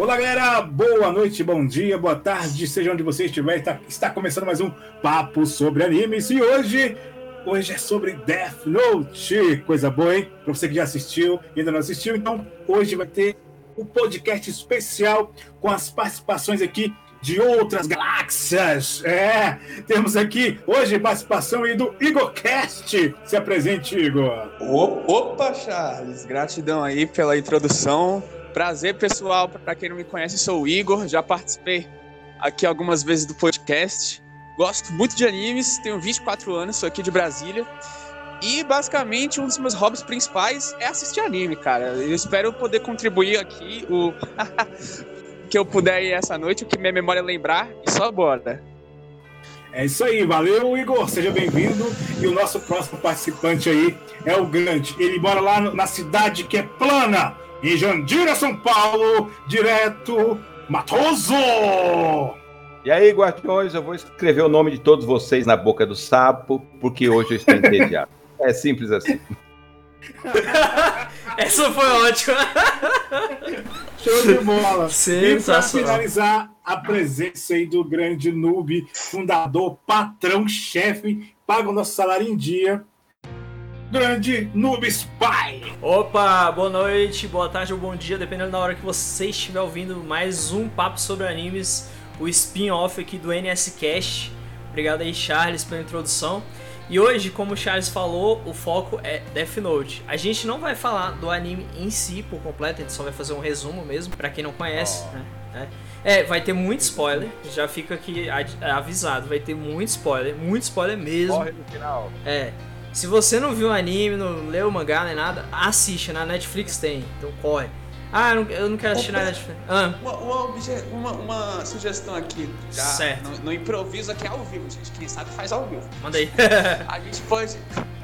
Olá, galera! Boa noite, bom dia, boa tarde, seja onde você estiver. Está, está começando mais um Papo sobre Animes e hoje, hoje é sobre Death Note. Coisa boa, hein? Pra você que já assistiu e ainda não assistiu, então hoje vai ter um podcast especial com as participações aqui de outras galáxias. É, temos aqui hoje participação aí do Igorcast. Se apresente, Igor. Opa, Charles, gratidão aí pela introdução. Prazer, pessoal. Para quem não me conhece, sou o Igor. Já participei aqui algumas vezes do podcast. Gosto muito de animes, tenho 24 anos, sou aqui de Brasília. E basicamente um dos meus hobbies principais é assistir anime, cara. Eu espero poder contribuir aqui o que eu puder essa noite, o que minha memória lembrar, e só bora. É isso aí, valeu Igor, seja bem-vindo. E o nosso próximo participante aí é o Grande. Ele mora lá na cidade que é plana, em Jandira, São Paulo, direto Matoso! E aí, guardiões, eu vou escrever o nome de todos vocês na boca do sapo, porque hoje eu estou entediado. é simples assim. Essa foi ótima. Show de bola. E para finalizar, a presença aí do grande noob, fundador, patrão, chefe, paga o nosso salário em dia. Grande Noob Spy! Opa, boa noite, boa tarde ou bom dia, dependendo da hora que você estiver ouvindo mais um papo sobre animes, o spin-off aqui do NS Cast. Obrigado aí, Charles, pela introdução. E hoje, como o Charles falou, o foco é Death Note. A gente não vai falar do anime em si por completo, a gente só vai fazer um resumo mesmo, para quem não conhece, oh. né? É, vai ter muito spoiler, já fica aqui avisado, vai ter muito spoiler, muito spoiler mesmo. Corre no final. É. Se você não viu o anime, não leu o mangá nem nada, assiste, na Netflix tem, então corre. Ah, eu não, eu não quero assistir na Netflix. Ah. Uma, uma, uma, sugestão aqui. Já certo. No, no, improviso aqui ao vivo, gente. Quem sabe faz ao vivo. Manda aí. a gente pode.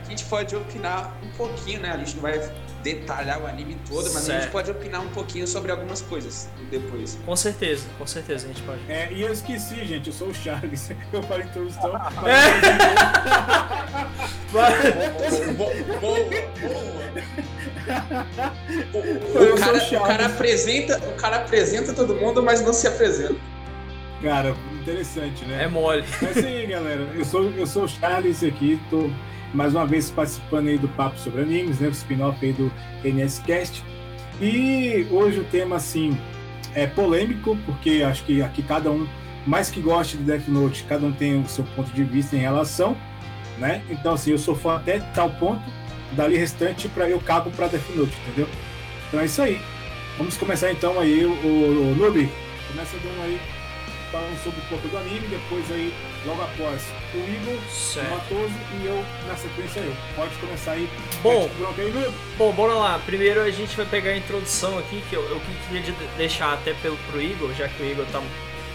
A gente pode opinar um pouquinho, né? A gente não vai detalhar o anime todo, mas certo. a gente pode opinar um pouquinho sobre algumas coisas depois. Com certeza, com certeza a gente pode. É, e eu esqueci, gente, eu sou o Charles. Eu falei a introdução. É. boa, boa, boa. O, cara, o, cara apresenta, o cara apresenta todo mundo, mas não se apresenta. Cara, interessante, né? É mole. Mas sim, galera. Eu sou, eu sou o Charles aqui, tô mais uma vez participando aí do Papo sobre Animes, né, o spin-off aí do NSCast. E hoje o tema, assim, é polêmico, porque acho que aqui cada um, mais que goste de Death Note, cada um tem o seu ponto de vista em relação, né? Então, assim, eu sou fã até tal ponto, dali restante para eu cago para Death Note, entendeu? Então é isso aí. Vamos começar então aí, o, o, o Nubi, começa dando aí falando sobre o corpo do anime, depois aí, logo após, o Igor, certo. o Matoso e eu na sequência eu. Pode começar aí. Bom, aí, bom, bora lá. Primeiro a gente vai pegar a introdução aqui, que eu, eu queria deixar até pelo, pro Igor, já que o Igor tá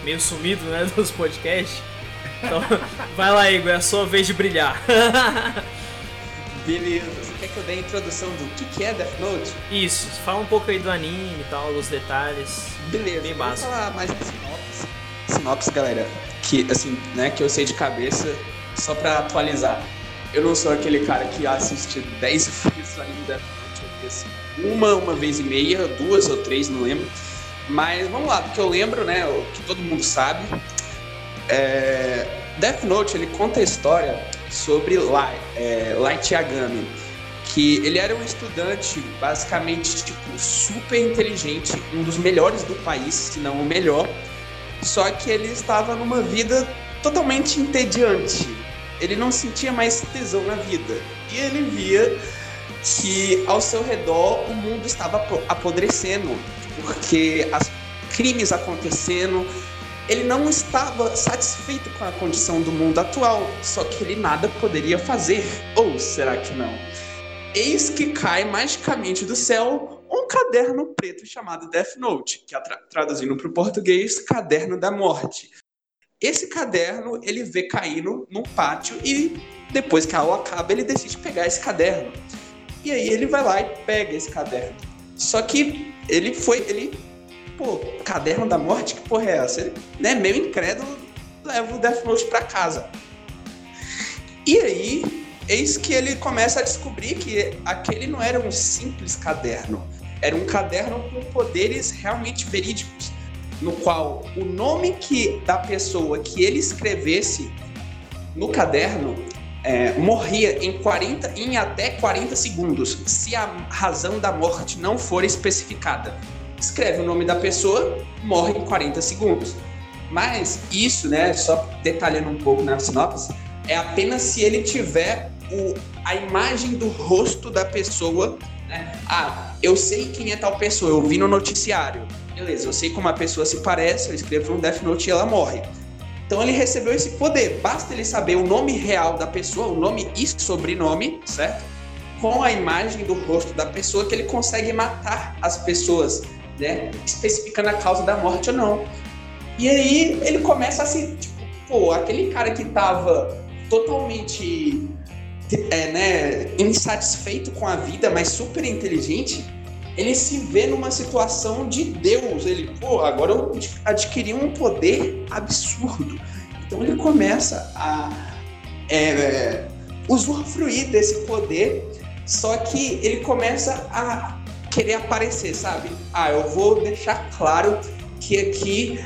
meio sumido, né, dos podcasts. Então, vai lá, Igor, é a sua vez de brilhar. Beleza, você quer que eu dê a introdução do que, que é Death Note? Isso, fala um pouco aí do anime e tal, os detalhes. Beleza, bem básico. Vou falar mais de sinopse sinopse, galera, que assim, né, que eu sei de cabeça, só pra atualizar. Eu não sou aquele cara que assiste 10 vezes o anime vi assim, uma, uma vez e meia, duas ou três, não lembro. Mas vamos lá, porque eu lembro, né, o que todo mundo sabe. É... Death Note, ele conta a história sobre Light, é, Light Yagami, que ele era um estudante basicamente tipo super inteligente, um dos melhores do país, se não o melhor, só que ele estava numa vida totalmente entediante. Ele não sentia mais tesão na vida. E ele via que ao seu redor o mundo estava apodrecendo, porque as crimes acontecendo, ele não estava satisfeito com a condição do mundo atual, só que ele nada poderia fazer. Ou será que não? Eis que cai magicamente do céu caderno preto chamado Death Note, que é tra traduzindo para o português, Caderno da Morte. Esse caderno ele vê caindo num pátio e depois que a aula acaba ele decide pegar esse caderno. E aí ele vai lá e pega esse caderno. Só que ele foi, ele, pô, caderno da morte, que porra é essa? Ele, né, meio incrédulo, leva o Death Note para casa. E aí, eis que ele começa a descobrir que aquele não era um simples caderno era um caderno com poderes realmente verídicos, no qual o nome que da pessoa que ele escrevesse no caderno é, morria em, 40, em até 40 segundos, se a razão da morte não for especificada. Escreve o nome da pessoa, morre em 40 segundos. Mas isso, né, só detalhando um pouco na sinopse, é apenas se ele tiver o, a imagem do rosto da pessoa. Né? Ah, eu sei quem é tal pessoa, eu vi no noticiário. Beleza, eu sei como a pessoa se parece, eu escrevo um Death Note e ela morre. Então ele recebeu esse poder. Basta ele saber o nome real da pessoa, o nome e sobrenome, certo? Com a imagem do rosto da pessoa que ele consegue matar as pessoas, né? Especificando a causa da morte ou não. E aí ele começa a se, tipo, pô, aquele cara que tava totalmente é, né, insatisfeito com a vida, mas super inteligente, ele se vê numa situação de Deus. Ele, pô, agora eu adquiri um poder absurdo. Então ele começa a é, usufruir desse poder, só que ele começa a querer aparecer, sabe? Ah, eu vou deixar claro que aqui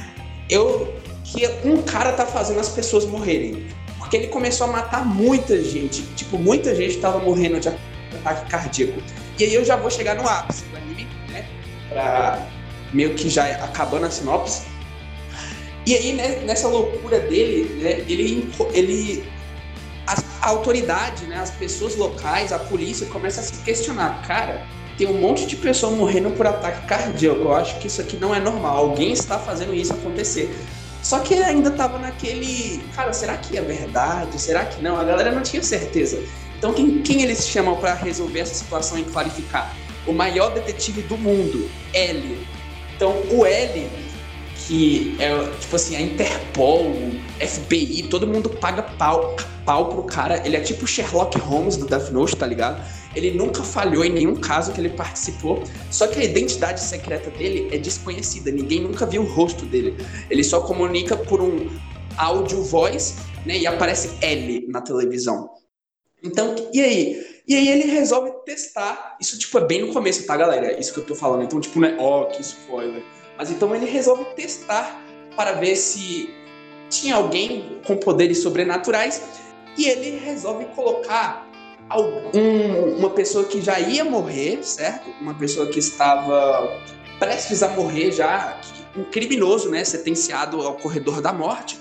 eu que um cara tá fazendo as pessoas morrerem. Porque ele começou a matar muita gente. Tipo, muita gente tava morrendo de ataque cardíaco. E aí eu já vou chegar no ápice do anime, né? Pra meio que já acabando a sinopse. E aí, né, nessa loucura dele, né, ele, ele a, autoridade, né, as pessoas locais, a polícia começa a se questionar, cara, tem um monte de pessoas morrendo por ataque cardíaco. Eu acho que isso aqui não é normal. Alguém está fazendo isso acontecer. Só que ainda tava naquele, cara, será que é verdade? Será que não? A galera não tinha certeza. Então, quem, quem eles chamam para resolver essa situação e clarificar? O maior detetive do mundo, L. Então, o L, que é tipo assim, a Interpol, FBI, todo mundo paga pau, pau pro cara. Ele é tipo Sherlock Holmes do Death Note, tá ligado? Ele nunca falhou em nenhum caso que ele participou. Só que a identidade secreta dele é desconhecida. Ninguém nunca viu o rosto dele. Ele só comunica por um áudio voz, né? E aparece L na televisão. Então, e aí? E aí ele resolve testar. Isso, tipo, é bem no começo, tá, galera? Isso que eu tô falando. Então, tipo, não é, ó, oh, que spoiler. Mas então ele resolve testar para ver se tinha alguém com poderes sobrenaturais. E ele resolve colocar algum, uma pessoa que já ia morrer, certo? Uma pessoa que estava prestes a morrer já, um criminoso, né? Sentenciado ao corredor da morte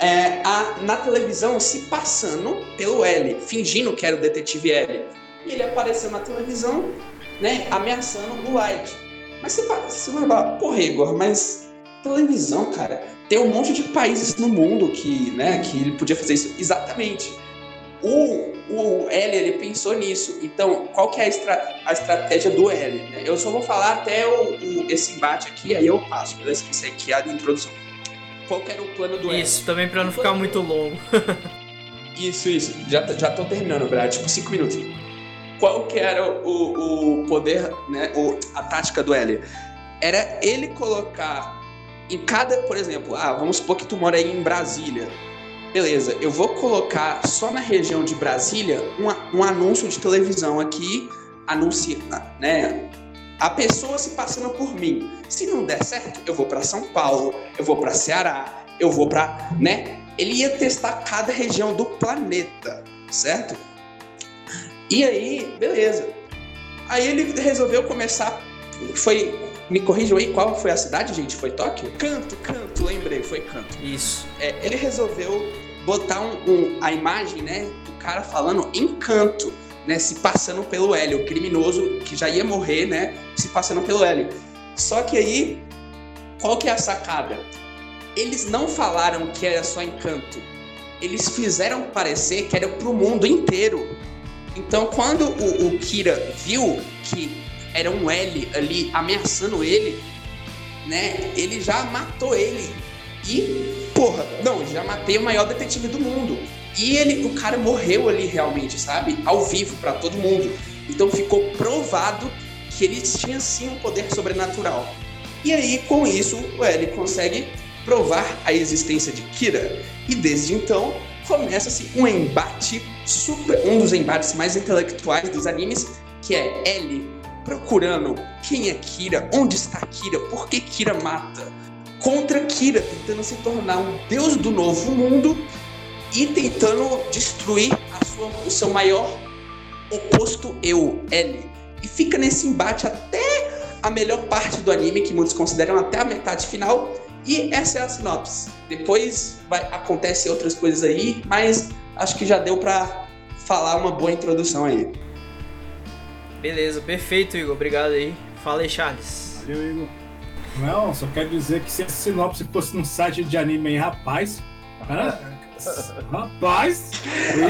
é, a, na televisão se passando pelo L, fingindo que era o detetive L. E ele apareceu na televisão, né, ameaçando o Light. Mas você vai falar, porra, Igor, mas televisão, cara, tem um monte de países no mundo que, né, que ele podia fazer isso. Exatamente. O, o L, ele pensou nisso. Então, qual que é a, estra a estratégia do L? Né? Eu só vou falar até o, o, esse embate aqui, aí eu passo, beleza? Isso aqui é a introdução qual era o plano do Isso, também para não ficar muito longo. isso, isso. Já, já tô terminando, Brad. Tipo, cinco minutos. Qual que era o, o poder, né? O, a tática do L? Era ele colocar em cada, por exemplo, ah, vamos supor que tu mora aí em Brasília. Beleza, eu vou colocar só na região de Brasília um, um anúncio de televisão aqui, anuncia, né? a pessoa se passando por mim. Se não der certo, eu vou para São Paulo, eu vou para Ceará, eu vou para, né? Ele ia testar cada região do planeta, certo? E aí, beleza. Aí ele resolveu começar. Foi. Me corrijam aí qual foi a cidade, gente? Foi Tóquio? Canto, canto, lembrei, foi canto. Isso. É, ele resolveu botar um, um, a imagem, né, do cara falando em canto né, se passando pelo Hélio, o criminoso que já ia morrer, né, se passando pelo Hélio. Só que aí, qual que é a sacada? Eles não falaram que era só encanto. Eles fizeram parecer que era pro mundo inteiro. Então, quando o, o Kira viu que era um L ali ameaçando ele, né, ele já matou ele. E, porra, não, já matei o maior detetive do mundo. E ele, o cara morreu ali realmente, sabe? Ao vivo para todo mundo. Então ficou provado que ele tinha sim um poder sobrenatural. E aí, com isso, o L consegue provar a existência de Kira. E desde então, começa-se um embate super, um dos embates mais intelectuais dos animes, que é L procurando quem é Kira, onde está Kira, por que Kira mata, contra Kira, tentando se tornar um deus do novo mundo e tentando destruir sua, o seu maior oposto eu, L. E fica nesse embate até a melhor parte do anime, que muitos consideram até a metade final. E essa é a sinopse. Depois vai, acontece outras coisas aí, mas acho que já deu para falar uma boa introdução aí. Beleza, perfeito, Igor. Obrigado aí. Fala aí, Charles. Valeu, Igor. Não, só quero dizer que se a sinopse fosse num site de anime aí, rapaz, cara, Rapaz,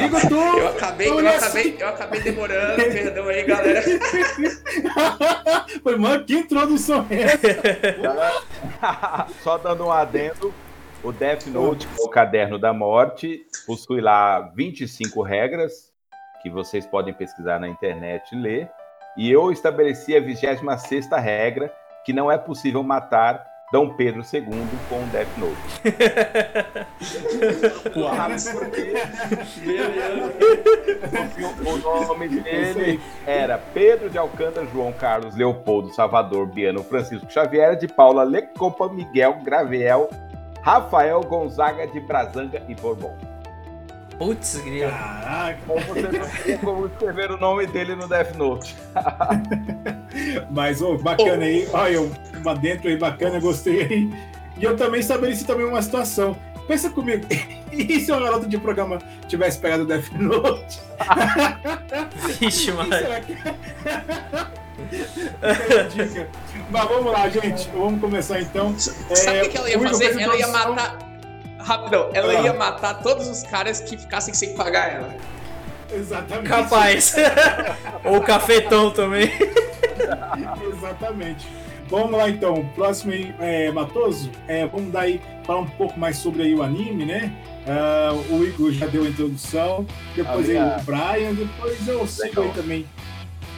Igor, tô, eu acabei, eu acabei, eu acabei demorando, perdão aí, galera. Foi, mano, que introdução é essa? Só dando um adendo, o Death Note, o caderno da morte, possui lá 25 regras que vocês podem pesquisar na internet e ler. E eu estabeleci a 26 regra, que não é possível matar Dom Pedro II com Death Note. o nome dele era Pedro de Alcântara, João Carlos, Leopoldo, Salvador, Biano, Francisco Xavier, de Paula, Lecopa, Miguel, Graviel, Rafael Gonzaga de Brazanga e Bourbon. Putz, grilo. Caraca. Como você não como escrever o nome dele no Death Note. Mas, oh, bacana oh. aí. Olha, uma dentro aí, bacana, gostei aí. E eu também estabeleci também uma situação. Pensa comigo, e se o garoto de programa tivesse pegado o Death Note? Vixe, mano. Mas vamos lá, gente. Vamos começar então. Sabe o é, que ela ia fazer? Ela ia matar Rapidão, ela ah. ia matar todos os caras que ficassem sem pagar ela. Exatamente. Capaz. Ou cafetão também. Exatamente. Vamos lá então, próximo aí, é, Matoso, é, vamos daí falar um pouco mais sobre aí o anime, né? Uh, o Igor já deu a introdução, depois aí o Brian, depois eu sigo aí também.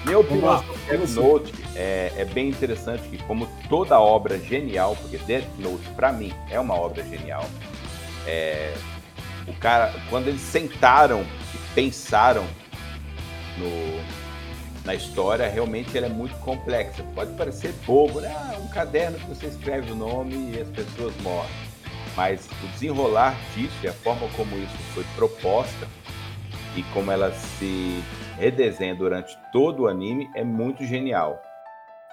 Minha opinião sobre Death Note é, é, bem interessante que, como toda obra genial, porque Death Note, para mim, é uma obra genial, é, o cara, quando eles sentaram e pensaram no, na história, realmente ela é muito complexa. Pode parecer bobo, né? Ah, um caderno que você escreve o nome e as pessoas morrem. Mas o desenrolar disso e a forma como isso foi proposta e como ela se redesenha durante todo o anime é muito genial.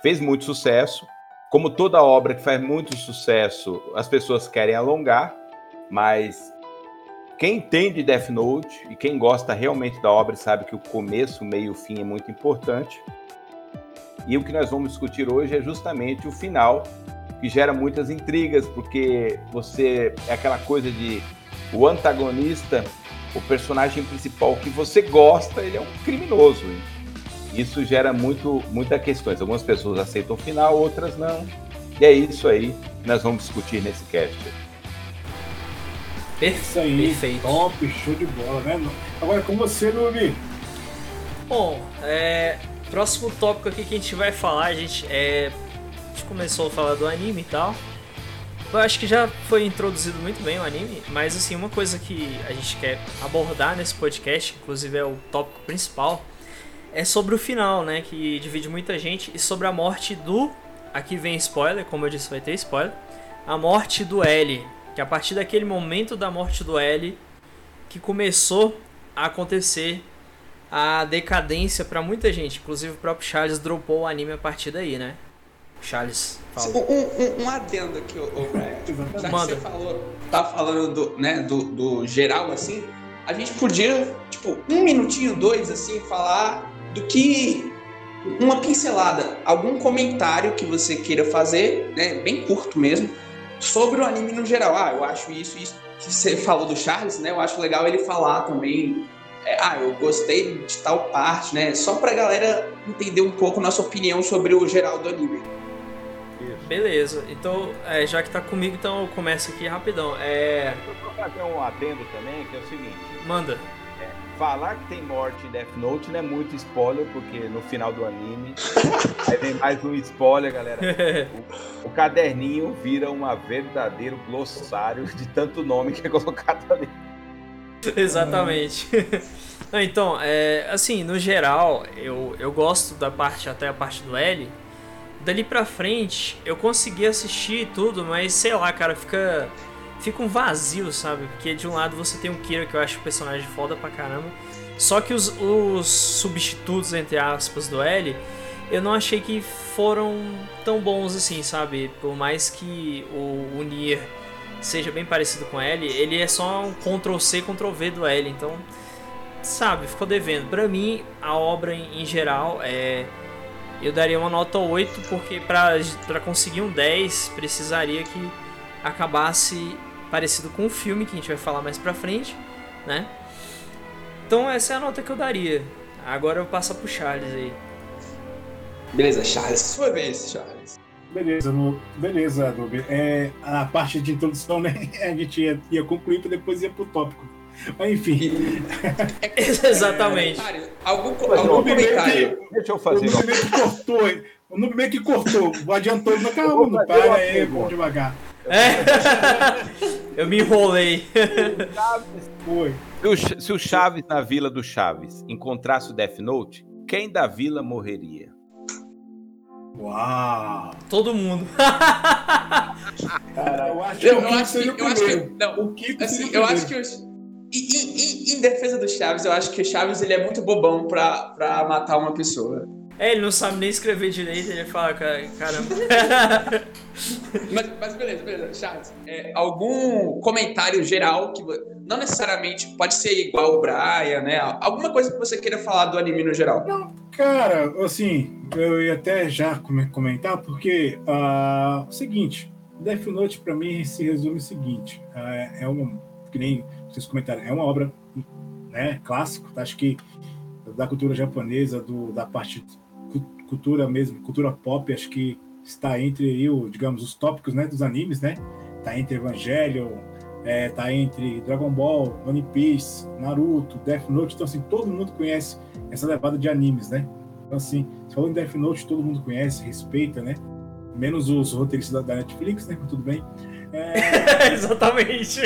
Fez muito sucesso. Como toda obra que faz muito sucesso, as pessoas querem alongar, mas quem entende Death Note e quem gosta realmente da obra sabe que o começo, o meio e o fim é muito importante. E o que nós vamos discutir hoje é justamente o final, que gera muitas intrigas, porque você é aquela coisa de o antagonista, o personagem principal que você gosta, ele é um criminoso. Isso gera muito, muitas questões. Algumas pessoas aceitam o final, outras não. E é isso aí que nós vamos discutir nesse cast. Isso aí, Perfeito. top, show de bola, né? Agora com você, Lumi. Bom, é, próximo tópico aqui que a gente vai falar, a gente, é, a gente começou a falar do anime e tal. Eu acho que já foi introduzido muito bem o anime, mas assim, uma coisa que a gente quer abordar nesse podcast, inclusive é o tópico principal, é sobre o final, né? Que divide muita gente, e sobre a morte do. Aqui vem spoiler, como eu disse, vai ter spoiler. A morte do L, que a partir daquele momento da morte do L que começou a acontecer a decadência para muita gente. Inclusive o próprio Charles dropou o anime a partir daí, né? Charles, fala. Um, um, um adendo aqui, ô, Brian. Já que você falou, tá falando do, né, do, do geral, assim, a gente podia, tipo, um minutinho, dois, assim, falar do que uma pincelada, algum comentário que você queira fazer, né, bem curto mesmo, sobre o anime no geral. Ah, eu acho isso, isso que você falou do Charles, né? Eu acho legal ele falar também. É, ah, eu gostei de tal parte, né? Só pra galera entender um pouco nossa opinião sobre o geral do anime. Beleza, então, é, já que tá comigo, então eu começo aqui rapidão. É... Eu vou fazer um adendo também, que é o seguinte. Manda falar que tem morte em Death Note não é muito spoiler, porque no final do anime. aí vem mais um spoiler, galera. O, o, caderninho vira um verdadeiro glossário de tanto nome que é colocado ali. Exatamente. então, é, assim, no geral, eu, eu gosto da parte, até a parte do L. Dali pra frente, eu consegui assistir tudo, mas sei lá, cara, fica. Fica um vazio, sabe? Porque de um lado você tem o Kira, que eu acho o personagem foda pra caramba. Só que os, os substitutos, entre aspas, do L, eu não achei que foram tão bons assim, sabe? Por mais que o, o Nier seja bem parecido com L, ele é só um Ctrl C, Ctrl V do L, então, sabe, ficou devendo. Pra mim, a obra em, geral é. Eu daria uma nota 8, porque para conseguir um 10 precisaria que acabasse parecido com o filme, que a gente vai falar mais pra frente, né? Então essa é a nota que eu daria. Agora eu passo pro Charles aí. Beleza, Charles, sua vez, Charles. Beleza, no, beleza, Adobe. É, a parte de introdução, né? A gente ia, ia concluir para depois ir pro tópico. Mas enfim. Exatamente. É, algum, algum comentário? Que, Deixa eu fazer. O Noob meio que cortou, o Noob meio que cortou. Adiantou, mas calma, não para aí, devagar. É. eu me enrolei. Foi. Se o, se o Chaves na vila do Chaves encontrasse o Death Note, quem da vila morreria? Uau! Todo mundo. Cara, eu acho que Eu, o eu acho que, seria o eu acho que, primeiro. não, O Kiko assim, eu acho que os, em, defesa do Chaves, eu acho que o Chaves ele é muito bobão pra, pra matar uma pessoa. É, ele não sabe nem escrever direito, ele fala, "Ca- caramba. Mas, mas beleza, beleza. Chaves, é, algum comentário geral que não necessariamente pode ser igual o Brian, né? Alguma coisa que você queira falar do anime no geral. Cara, assim, eu ia até já come- comentar, porque ah, o seguinte, Death Note pra mim se resume o seguinte, ah, é uma, que nem vocês comentaram, é uma obra né, clássico, tá? acho que da cultura japonesa, do, da parte cu- cultura mesmo, cultura pop, acho que está entre aí, o, digamos, os tópicos né, dos animes, né? Tá entre Evangelion, é, tá entre Dragon Ball, One Piece, Naruto, Death Note, então assim, todo mundo conhece essa levada de animes, né? Então, assim, falando em Death Note, todo mundo conhece, respeita, né? Menos os roteiristas da, Netflix, né? Mas tudo bem. É, Exatamente.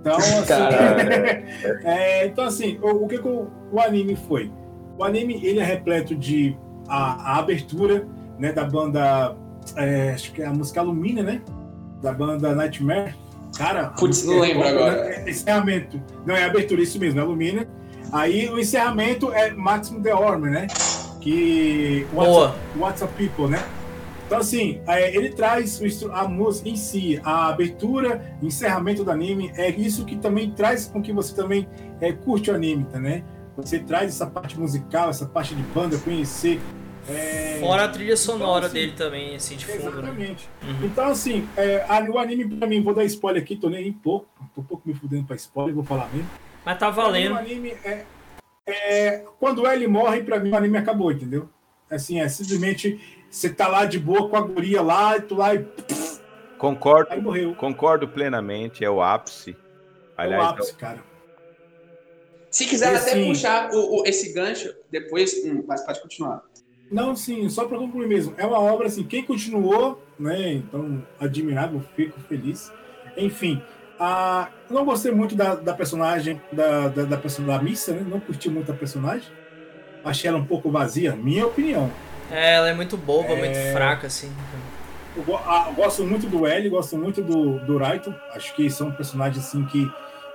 então, assim, é, então, assim, o, o que, que o, o anime foi? O anime, ele é repleto de a, a abertura, né, da banda, é, acho que é a música Alumina, né? Da banda Nightmare. Cara, Putz, não é lembro top, agora. né? É encerramento. Não, é abertura, isso mesmo, é Alumina. Aí o encerramento é Maximum The Ormer, né? Que Boa. WhatsApp, WhatsApp People, né? Então, assim, é, ele traz a música em si, a abertura, encerramento do anime, é isso que também traz com que você também é, curte o anime, tá, né? Você traz essa parte musical, essa parte de banda, conhecer. É, Fora a trilha sonora Então, assim, dele também, assim, de fundo, né? Exatamente. Uhum. Então, assim, é, o anime pra mim, vou dar spoiler aqui, tô nem pouco, tô um pouco me fudendo pra spoiler, vou falar mesmo. Mas tá valendo. O anime é, é- Quando ele morre, pra mim o anime acabou, entendeu? Assim, é simplesmente você tá lá de boa com a guria lá, e tu lá e Concordo, aí morreu. concordo plenamente, é o ápice. É o Aliás, ápice, cara. Se quiser E até assim- puxar o, o- esse gancho, depois. Hum, mas pode continuar. Não, sim, só pra concluir mesmo. É uma obra, assim, quem continuou, né? Então, admirável, fico feliz. Enfim, a... não gostei muito da, da personagem, da, da, da, person- da missa, né? Não curti muito a personagem. Achei ela um pouco vazia, minha opinião. É, ela é muito boba, É. muito fraca, assim. Eu, go- a- eu gosto muito do L, gosto muito do, do Raito. Acho que são personagens assim que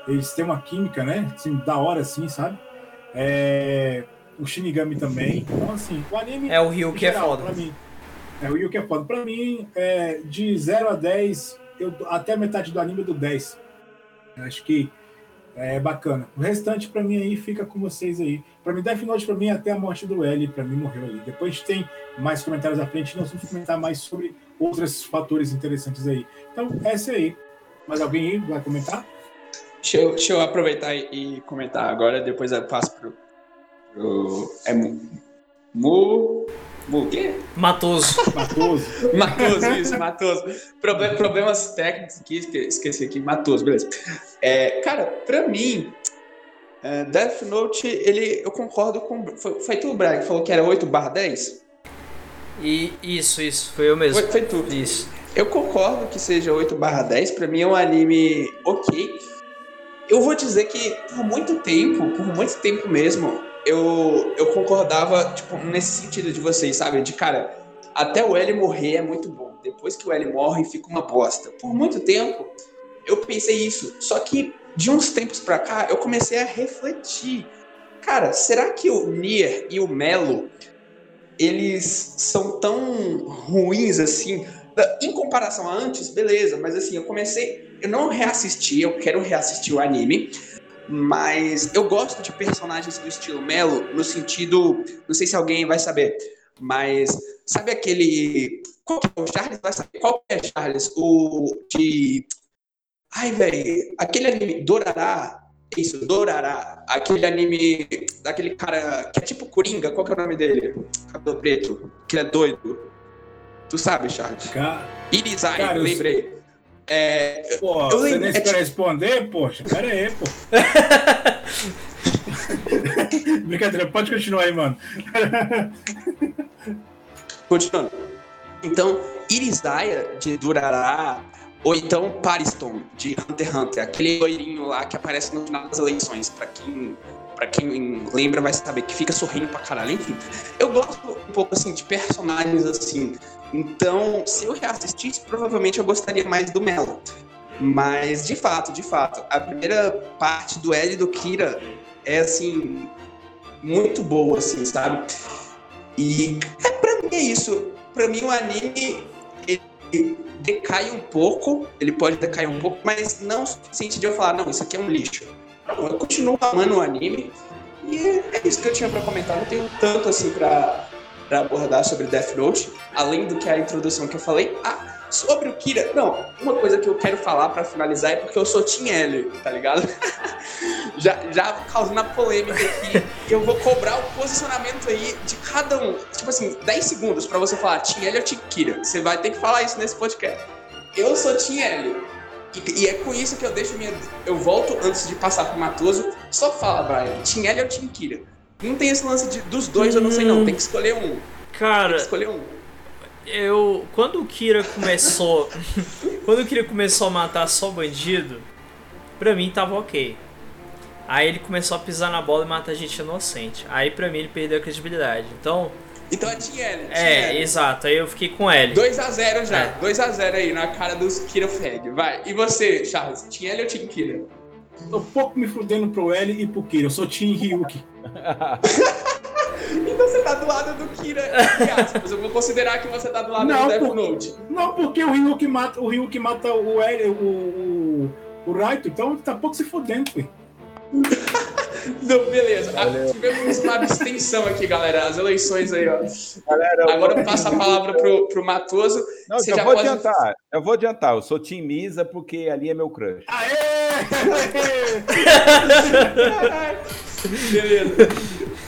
eles têm uma química, né? Assim, da hora, assim, sabe? É, O Shinigami também. Então, assim, o anime. É o Rio que é foda. Pra mim, é o Rio que é foda. Pra mim, é, de 0 a 10, eu, até a metade do anime eu dou 10. Eu acho que é bacana. O restante, pra mim, aí fica com vocês aí. Pra mim, Death Note, pra mim, até a morte do L, pra mim, morreu ali. Depois a gente tem mais comentários à frente, nós vamos comentar mais sobre outros fatores interessantes aí. Então, essa aí. Mais alguém aí vai comentar? Deixa eu, deixa eu aproveitar e, e comentar agora, depois eu passo pro. É Mu. Mu. Mu o quê? Matoso. Matoso. Matoso, isso, Matoso. Proble- problemas técnicos aqui, esque- esqueci aqui. Matoso, beleza. É, cara, pra mim, é, Death Note, ele, eu concordo com. Foi, foi tu, Brian, que falou que era 8 barra 10? E isso, isso, foi eu mesmo. Foi, foi tu. Isso. Eu concordo que seja 8 barra 10. Pra mim é um anime ok. eu vou dizer que por muito tempo, por muito tempo mesmo, eu, eu concordava, tipo, nesse sentido de vocês, sabe? De cara, até o L morrer é muito bom. Depois que o L morre, fica uma bosta. Por muito tempo, eu pensei isso. Só que de uns tempos pra cá, eu comecei a refletir. Cara, será que o Nier e o Melo eles são tão ruins assim? Em comparação a antes, beleza, mas assim, eu comecei. Eu não reassisti, eu quero reassistir o anime. Mas eu gosto de personagens do estilo Melo, no sentido. Não sei se alguém vai saber, mas sabe aquele. Qual que é o Charles? Vai saber qual que é Charles? O de. Ai, velho, aquele anime Dorará. Isso, Dorará. Aquele anime daquele cara que é tipo Coringa, qual que é o nome dele? Cabelo preto, que é doido. Tu sabe, Charles? Cara, Irizai, lembrei. É, pô, eu você nem é, responder? Poxa, pera aí, pô. Brincadeira, pode continuar aí, mano. Continuando. Então, Irizaya de Durará, ou então Pariston de Hunter x Hunter, aquele loirinho lá que aparece no final das eleições, para quem para quem lembra vai saber que fica sorrindo pra caralho. Enfim, eu gosto um pouco assim de personagens assim. Então, se eu reassistisse, provavelmente eu gostaria mais do Melo. Mas, de fato, de fato, a primeira parte do L do Kira é assim muito boa, assim, sabe? E é, pra mim é isso. Pra mim o anime ele decai um pouco, ele pode decair um pouco, mas não o suficiente de eu falar, não, isso aqui é um lixo. Eu continuo amando o anime. E é isso que eu tinha para comentar. Não tenho tanto assim para abordar sobre Death Note, além do que a introdução que eu falei. Ah, sobre o Kira, não, uma coisa que eu quero falar para finalizar é porque eu sou Team L, tá ligado? já, já causando a polêmica aqui, eu vou cobrar o posicionamento aí de cada um. Tipo assim, 10 segundos para você falar Team L ou Team Kira. Você vai ter que falar isso nesse podcast. Eu sou Team L. E, e, é com isso que eu deixo minha. Eu volto antes de passar pro Matoso. Só fala, Brian. Team L ou Team Kira? Não tem esse lance de, dos dois, eu não sei não. Tem que escolher um. Cara. Tem que escolher um. Eu. Quando o Kira começou. quando o Kira começou a matar só bandido, pra mim tava ok. Aí ele começou a pisar na bola e matar gente inocente. Aí pra mim ele perdeu a credibilidade. Então. Então é Team L. É, exato. Aí eu fiquei com L. 2x0 já. É. 2x0 aí na cara dos Kira Feg. Vai. E você, Charles? Team L ou Team Kira? Tô pouco me fudendo pro L e pro Kira. Eu sou Team Ryuki. então você tá do lado do Kira, aspas. Eu vou considerar que você tá do lado não, do Death. Note. Não, porque o Ryuki mata o, Ryuki mata o L, o, o, o Raito, então tá pouco se fudendo, filho. Não, beleza. Valeu. Tivemos uma abstenção aqui, galera. As eleições aí, ó. Galera, Agora eu passo a palavra pro, pro Matoso. Não, Você eu já vou pode... adiantar. Eu vou adiantar. Eu sou Tim Misa porque ali é meu crush. Aê! beleza.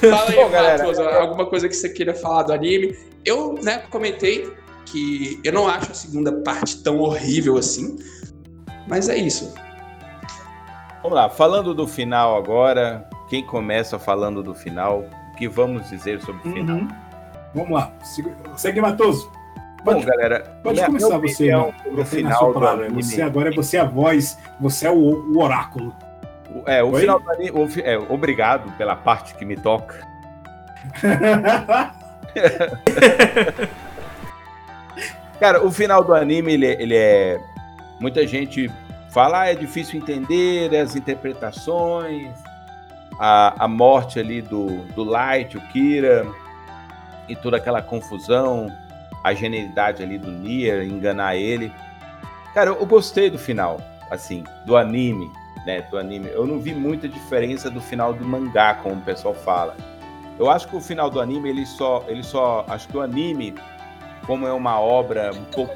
Fala aí, Bom, galera, Matoso, alguma coisa que você queira falar do anime. Eu, né, comentei que eu não acho a segunda parte tão horrível assim. Mas é isso. Vamos lá, falando do final agora, quem começa falando do final, o que vamos dizer sobre o final? Uhum. Vamos lá, segue Matoso. Pode, Bom, galera, pode começar você sobre o final do anime. Você agora você é a voz, você é o, o oráculo. É, o Oi? final do anime, é, obrigado pela parte que me toca. Cara, o final do anime, ele, ele é. Muita gente Falar é difícil entender, as interpretações, a, a morte ali do, do Light, o Kira, e toda aquela confusão, a genialidade ali do Nier, enganar ele. Cara, eu, eu gostei do final, assim, do anime, né, do anime. Eu não vi muita diferença do final do mangá, como o pessoal fala. Eu acho que o final do anime, ele só, ele só, acho que o anime, como é uma obra um pouco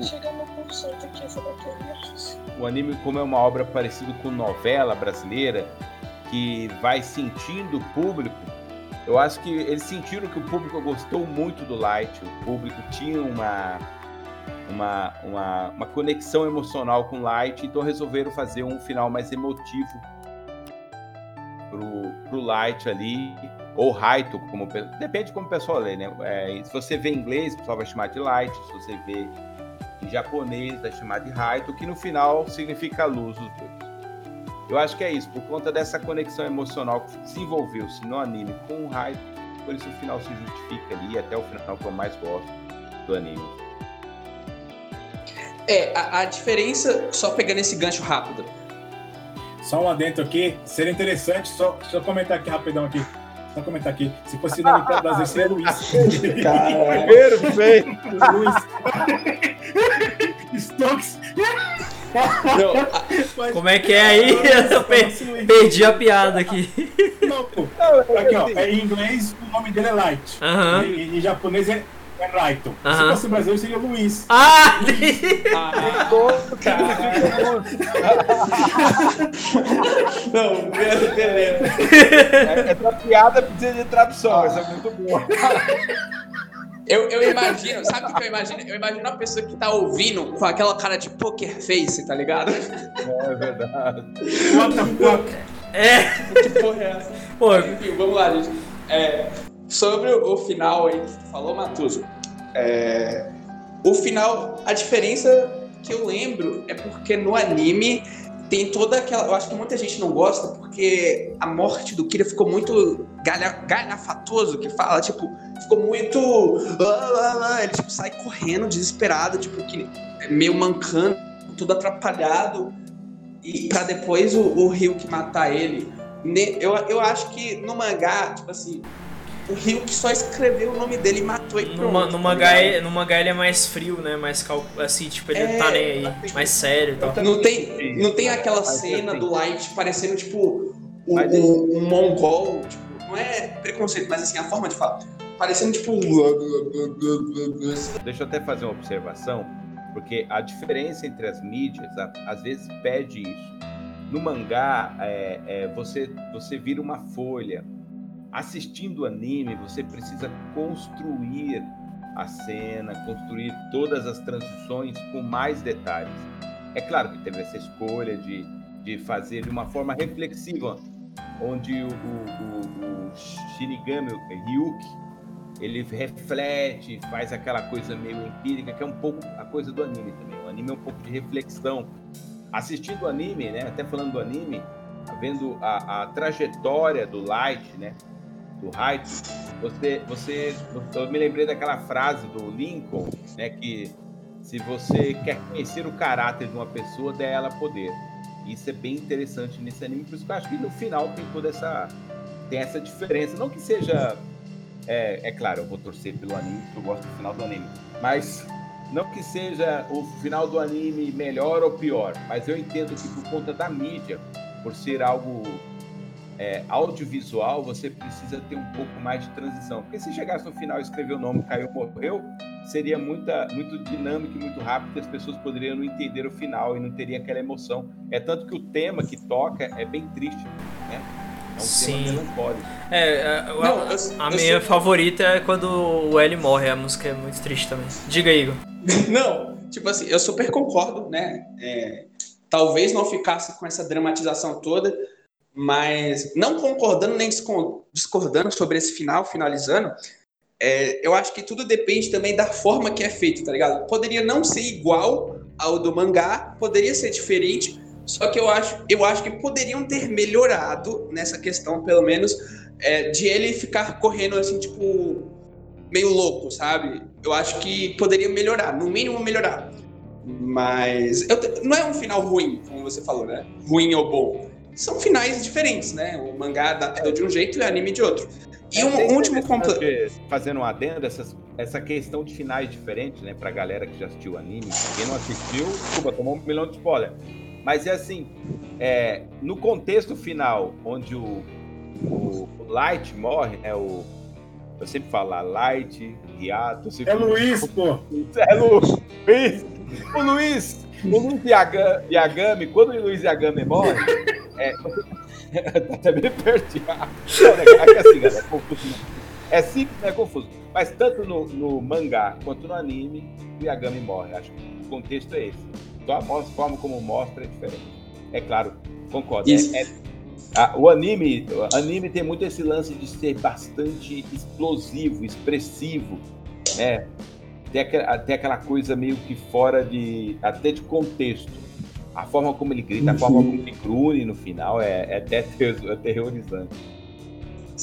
o anime como é uma obra parecida com novela brasileira, que vai sentindo o público, eu acho que eles sentiram que o público gostou muito do Light, o público tinha uma, uma, uma, uma conexão emocional com o Light, então resolveram fazer um final mais emotivo pro, pro Light ali, ou Raito, como depende como o pessoal lê, né? É, se você vê em inglês, o pessoal vai chamar de Light, se você vê em japonês é chamado de Raito, que no final significa luz dos dois. Eu acho que é isso, por conta dessa conexão emocional que desenvolveu-se no anime com o hype, por isso o final se justifica ali, até o final que eu mais gosto do anime. É, a, a diferença, só pegando esse gancho rápido. Só um adentro aqui, seria interessante, só, só comentar aqui rapidão aqui. Só comentar aqui. Se fosse nome para Brasil, seria Luiz. Perfeito! Luiz. Stokes. Não, Como é que é aí? Eu per perdi a piada aqui. Não, pô. Aqui, ó. É, em inglês, o nome dele é Light. Uh -huh. e, em japonês é é Raito. Uh -huh. Se fosse brasileiro, seria Luiz. Ah! ah cara. Não, beleza. É, essa piada precisa de tradução, essa é muito boa. Eu, eu imagino, sabe o que eu imagino? Eu imagino uma pessoa que tá ouvindo com aquela cara de poker face, tá ligado? É, é verdade. What the fuck? É. Que porra é essa? Pô. Enfim, vamos lá, gente. É, sobre o final aí que falou, Matuso. É, o final, a diferença que eu lembro é porque no anime tem toda aquela. Eu acho que muita gente não gosta porque a morte do Kira ficou muito galha, galhafatoso, que fala, tipo, ficou muito. Ele tipo, sai correndo desesperado, tipo, que, meio mancando, tudo atrapalhado. E pra depois o, o Ryuk matar ele. Eu, eu acho que no mangá, tipo assim, o Ryuk só escreveu o nome dele e matou ele. No, no, tá mangá, no mangá ele é mais frio, né? Mais cal... assim, tipo, ele é, não tá nem aí. Mais sério. Então. Não tem, não tem aquela cena do Light parecendo, tipo, um, um, um mongol. Tipo, não é preconceito, mas assim, a forma de falar. Parecendo, tipo. Deixa eu até fazer uma observação, porque a diferença entre as mídias, às vezes, pede isso. No mangá, é, é, você, você vira uma folha assistindo anime, você precisa construir a cena, construir todas as transições com mais detalhes. É claro que teve essa escolha de, de fazer de uma forma reflexiva, onde o, o, o Shinigami, o Ryuki, ele reflete, faz aquela coisa meio empírica, que é um pouco a coisa do anime também. O anime é um pouco de reflexão. Assistindo o anime, né, até falando do anime, vendo a, a trajetória do Light, né, do Height, você, você, eu me lembrei daquela frase do Lincoln, né, que se você quer conhecer o caráter de uma pessoa, dê ela poder. Isso é bem interessante nesse anime, por isso que eu acho que no final tem toda essa tem essa diferença, não que seja é, é claro, eu vou torcer pelo anime, porque eu gosto do final do anime, mas não que seja o final do anime melhor ou pior, mas eu entendo que por conta da mídia, por ser algo é, audiovisual, você precisa ter um pouco mais de transição. Porque se chegasse no final e escrever o nome caiu, morreu, seria muita, muito dinâmico e muito rápido, e as pessoas poderiam não entender o final e não teria aquela emoção. É tanto que o tema que toca é bem triste, né? É um Sim. tema melancólico. É, é a, não, eu, a eu minha sou... favorita é quando o L morre, a música é muito triste também. Diga, Igor. não, tipo assim, eu super concordo, né? É, talvez não ficasse com essa dramatização toda, mas não concordando nem discordando sobre esse final, finalizando, é, eu acho que tudo depende também da forma que é feito, tá ligado? Poderia não ser igual ao do mangá, poderia ser diferente, só que eu acho, eu acho que poderiam ter melhorado nessa questão, pelo menos, é, de ele ficar correndo assim, tipo, meio louco, sabe? Eu acho que poderia melhorar, no mínimo melhorar. Mas eu, não é um final ruim, como você falou, né? Ruim ou bom são finais diferentes, né? O mangá adapta de um jeito e o anime de outro. E é um último complemento. Fazendo um adendo, essas, essa questão de finais diferentes, né? Pra galera que já assistiu o anime. Quem não assistiu, desculpa, tomou um milhão de spoiler. Mas é assim, é, no contexto final, onde o, o, o Light morre, né? O, eu sempre falo Light, Riato. É Luiz, pô! É Luiz! O Luiz! O Luiz Yagami, quando o Luiz Yagami morre, é, tá até bem perto É assim, galera, é confuso. É simples, é confuso. Mas tanto no, no, mangá quanto no anime, o Yagami morre. Acho que o contexto é esse. Só a forma como mostra é diferente. É claro, concordo. É, é, a, o anime, o anime tem muito esse lance de ser bastante explosivo, expressivo, né? Tem aquela, tem aquela coisa meio que fora de até de contexto. a forma como ele grita, a forma como ele grune no final é, é até aterrorizante.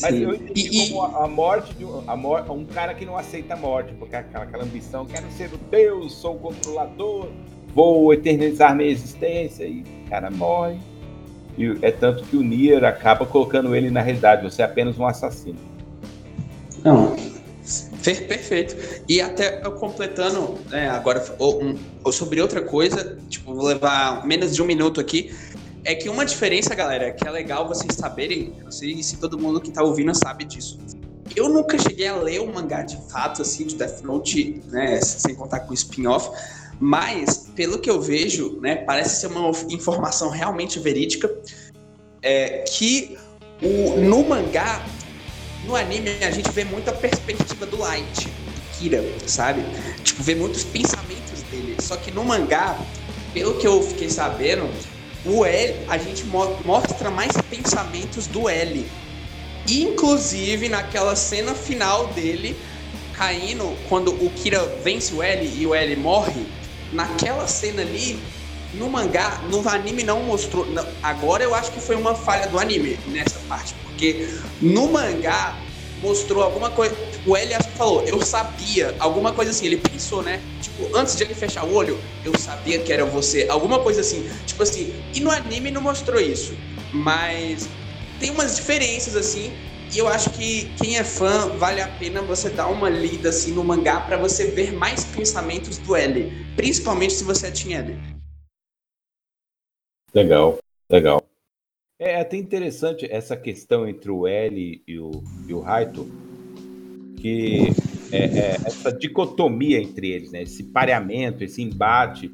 Mas Sim. eu entendi como a, a morte de um, a mor um cara que não aceita a morte, porque aquela, aquela ambição, quero ser o Deus, sou o controlador, vou eternizar minha existência, e o cara morre. E é tanto que o Nier acaba colocando ele na realidade, você é apenas um assassino. Não, perfeito. E até completando é, agora um, sobre outra coisa, tipo, vou levar menos de um minuto aqui. É que uma diferença, galera, que é legal vocês saberem, não sei se todo mundo que tá ouvindo sabe disso. Eu nunca cheguei a ler um mangá de fato, assim, de Death Note, né, sem contar com o spin-off, mas, pelo que eu vejo, né, parece ser uma informação realmente verídica, é, que o, no mangá, no anime, a gente vê muita perspectiva do Light, do Kira, sabe? Tipo, vê muitos pensamentos dele. Só que no mangá, pelo que eu fiquei sabendo, o L, a gente mostra mais pensamentos do L. Inclusive naquela cena final dele caindo, quando o Kira vence o L e o L morre, naquela cena ali, no mangá, no anime não mostrou. Não, agora eu acho que foi uma falha do anime nessa parte, porque no mangá mostrou alguma coisa. O que falou, eu sabia, alguma coisa assim, ele pensou, né? Tipo, antes de ele fechar o olho, eu sabia que era você, alguma coisa assim. Tipo assim, e no anime não mostrou isso, mas tem umas diferenças assim. E eu acho que quem é fã vale a pena você dar uma lida assim no mangá para você ver mais pensamentos do L, principalmente se você é Team L. Legal, legal. É, é até interessante essa questão entre o L e o, e o Raito, que é, é, essa dicotomia entre eles, né? esse pareamento, esse embate,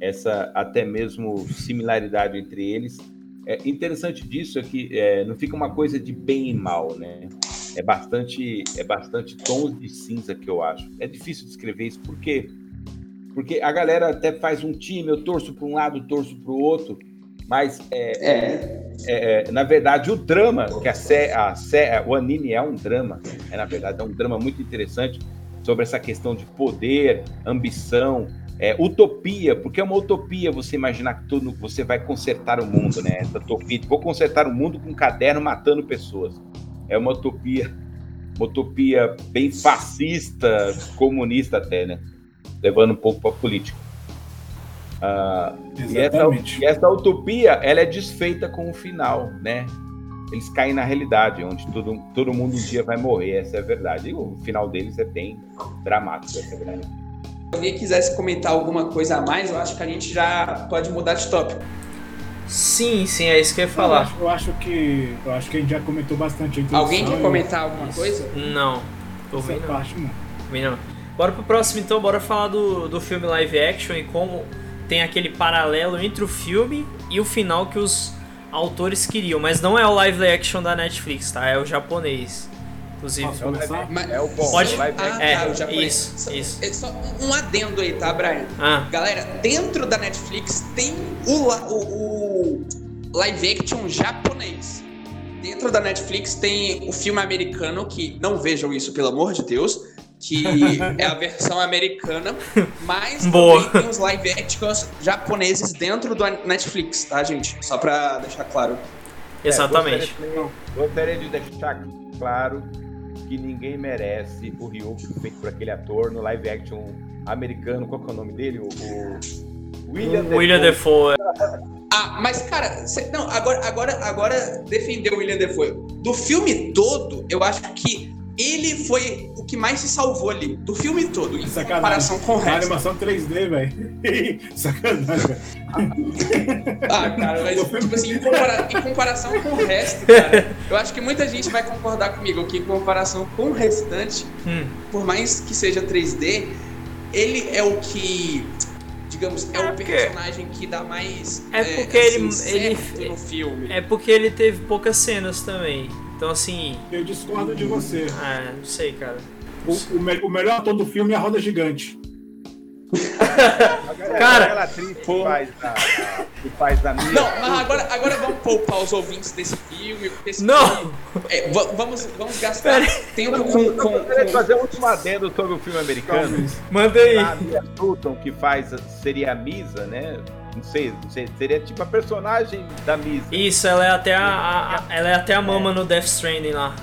essa até mesmo similaridade entre eles. É interessante disso é que é, não fica uma coisa de bem e mal, né? É bastante, é bastante tons de cinza que eu acho. É difícil descrever isso porque porque a galera até faz um time, eu torço para um lado, torço para o outro, mas, é, é. É, é, na verdade, o drama, que a, sé, a sé, o anime é um drama, é, na verdade, é um drama muito interessante sobre essa questão de poder, ambição, é, utopia, porque é uma utopia você imaginar que tudo, você vai consertar o mundo, né? Essa utopia, vou consertar o mundo com um caderno matando pessoas. É uma utopia, uma utopia bem fascista, comunista até, né? Levando um pouco para a política. Uh, e, essa, e, essa, utopia ela é desfeita com o final, né? Eles caem na realidade, onde todo, todo mundo um dia vai morrer, essa é a verdade. E o final deles é bem dramático, essa é a verdade. Se alguém quisesse comentar alguma coisa a mais, eu acho que a gente já pode mudar de tópico. Sim, sim, é isso que eu ia falar. Eu acho, eu acho que eu acho que a gente já comentou bastante. Alguém quer comentar alguma isso. coisa? Não, tô vendo. Parte, não. não. Bora pro próximo então, bora falar do, do filme live action e como tem aquele paralelo entre o filme e o final que os autores queriam, mas não é o live action da Netflix, tá? É o japonês. Inclusive, Posso Mas, é o bom, pode. Ah, é, tá, o japonês. Isso, isso. É só um adendo aí, tá, Brian? Ah. Galera, dentro da Netflix tem o, o, o live action japonês. Dentro da Netflix tem o filme americano, que não vejam isso, pelo amor de Deus que é a versão americana, mas Boa. também tem os live actions japoneses dentro do Netflix, tá, gente? Só pra deixar claro. Exatamente. É, gostaria, gostaria, de deixar claro que ninguém merece o Ryuk feito por aquele ator no live action americano. Qual que é o nome dele? O, o William, o William Defoe. Ah, mas cara, cê, não, agora, agora, agora defender o William Defoe. Do filme todo, eu acho que ele foi o que mais se salvou ali, do filme todo, em Sacanagem. comparação com o resto. A animação 3D, velho. Sacanagem. ah, cara, mas tipo assim, em, compara em, comparação com o resto, cara, eu acho que muita gente vai concordar comigo que em comparação com o restante, hum. por mais que seja 3D, ele é o que digamos, é, é o personagem que dá mais é porque é, assim, ele, ele no filme. É porque ele teve poucas cenas também. Então, assim. Eu discordo de você. Ah, não sei, cara. O, o, me, o melhor ator do filme é a Roda Gigante. cara, aquela atriz que faz, a, que faz a minha. Não, mas agora, agora vamos poupar os ouvintes desse filme. Desse não! Filme, é, vamos, vamos gastar Pera. tempo com. com, com... fazer um último adendo sobre o filme americano. Manda aí. A Mia Sutton, que faz, seria a Misa, né? Não sei, não sei. Seria tipo a personagem da Misa. Isso, ela é até a, a ela é até a mama é. no Death Stranding lá.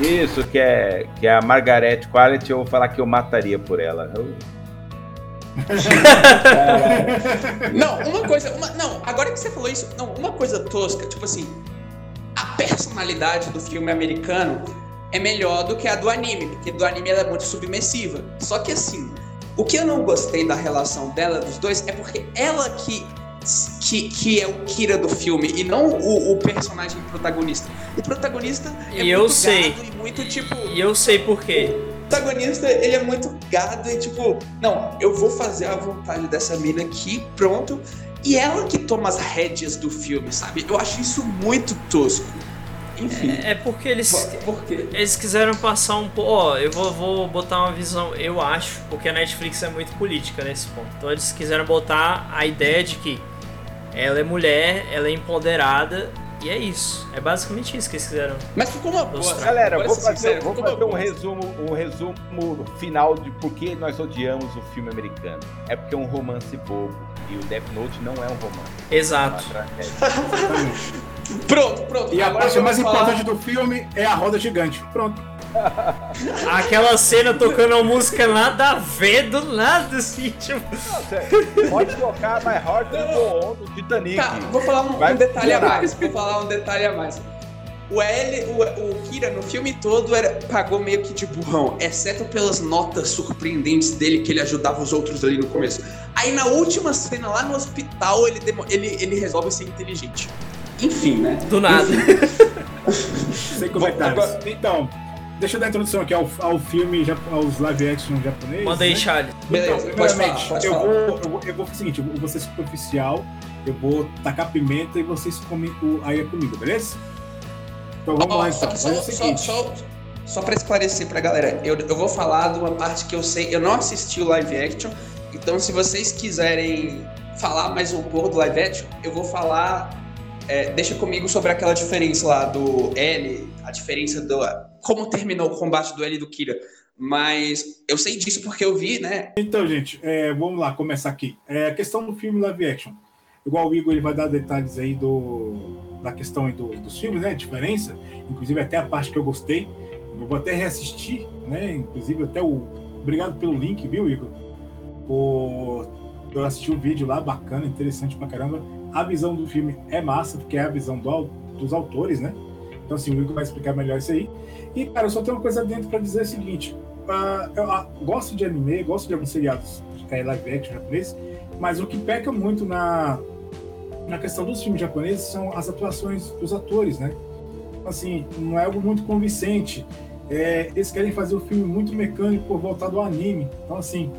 Isso, que é, que é a Margaret Quality, eu vou falar que eu mataria por ela. Eu... não, uma coisa. Uma, não, agora que você falou isso, não, uma coisa tosca, tipo assim, a personalidade do filme americano é melhor do que a do anime, porque do anime ela é muito submersiva. Só que assim, o que eu não gostei da relação dela, dos dois, é porque ela que que, que é o Kira do filme e não o, o personagem protagonista. O protagonista é e muito eu sei. e muito tipo. E eu sei por quê. O protagonista, ele é muito gado e tipo, não, eu vou fazer a vontade dessa mina aqui, pronto. E ela que toma as rédeas do filme, sabe? Eu acho isso muito tosco. Enfim. É, é porque eles. Por quê? Eles quiseram passar um pouco. Ó, eu vou, vou botar uma visão, eu acho, porque a Netflix é muito política nesse ponto. Então eles quiseram botar a ideia de que ela é mulher, ela é empoderada e é isso. É basicamente isso que eles fizeram. Mas ficou uma boa. Galera, vou fazer, sincero, vou fazer um resumo, um resumo final de por que nós odiamos o filme americano. É porque é um romance bobo. E o Death Note não é um romance. Exato. É pronto, pronto. E a parte mais falar... importante do filme é a roda gigante. Pronto. Aquela cena tocando uma música nada a ver, do nada, assim, tipo. Não, pode tocar My Heart Will Go On do Titanic. Tá, vou falar um, um detalhe a mais. Vou falar um detalhe a mais. O L, o, o Kira no filme todo era, pagou meio que de burrão, exceto pelas notas surpreendentes dele que ele ajudava os outros ali no começo. Aí na última cena lá no hospital ele, ele, ele resolve ser inteligente. Enfim, né? Do nada. Sem comentários. Então, Deixa eu dar a introdução aqui ao, ao filme, aos live action japoneses. Manda aí, né? Charlie. Beleza, então, primeiramente, eu, vou, eu, vou, eu vou fazer o seguinte: eu vou ser superficial, eu vou tacar pimenta e vocês comem o, aí a comida, beleza? Então vamos oh, lá, então. Só, só, só, só pra esclarecer pra galera, eu, eu vou falar de uma parte que eu sei, eu não assisti o live action, então se vocês quiserem falar mais um pouco do live action, eu vou falar. É, deixa comigo sobre aquela diferença lá do L, a diferença do como terminou o combate do L e do Kira. Mas eu sei disso porque eu vi, né? Então, gente, é, vamos lá começar aqui. É, a questão do filme live action. Igual o Igor ele vai dar detalhes aí do, da questão aí do, dos filmes, né? Diferença. Inclusive até a parte que eu gostei. Eu vou até reassistir, né? Inclusive até o. Obrigado pelo link, viu, Igor? Por... Eu assisti um vídeo lá, bacana, interessante pra caramba. A visão do filme é massa, porque é a visão do, dos autores, né? Então, assim, o Igor vai explicar melhor isso aí. E, cara, eu só tenho uma coisa dentro para dizer o seguinte: uh, eu uh, gosto de anime, gosto de alguns seriados é live action japonês, mas o que peca muito na, na questão dos filmes japoneses são as atuações dos atores, né? Assim, não é algo muito convincente. É, eles querem fazer o filme muito mecânico voltado ao anime. Então, assim,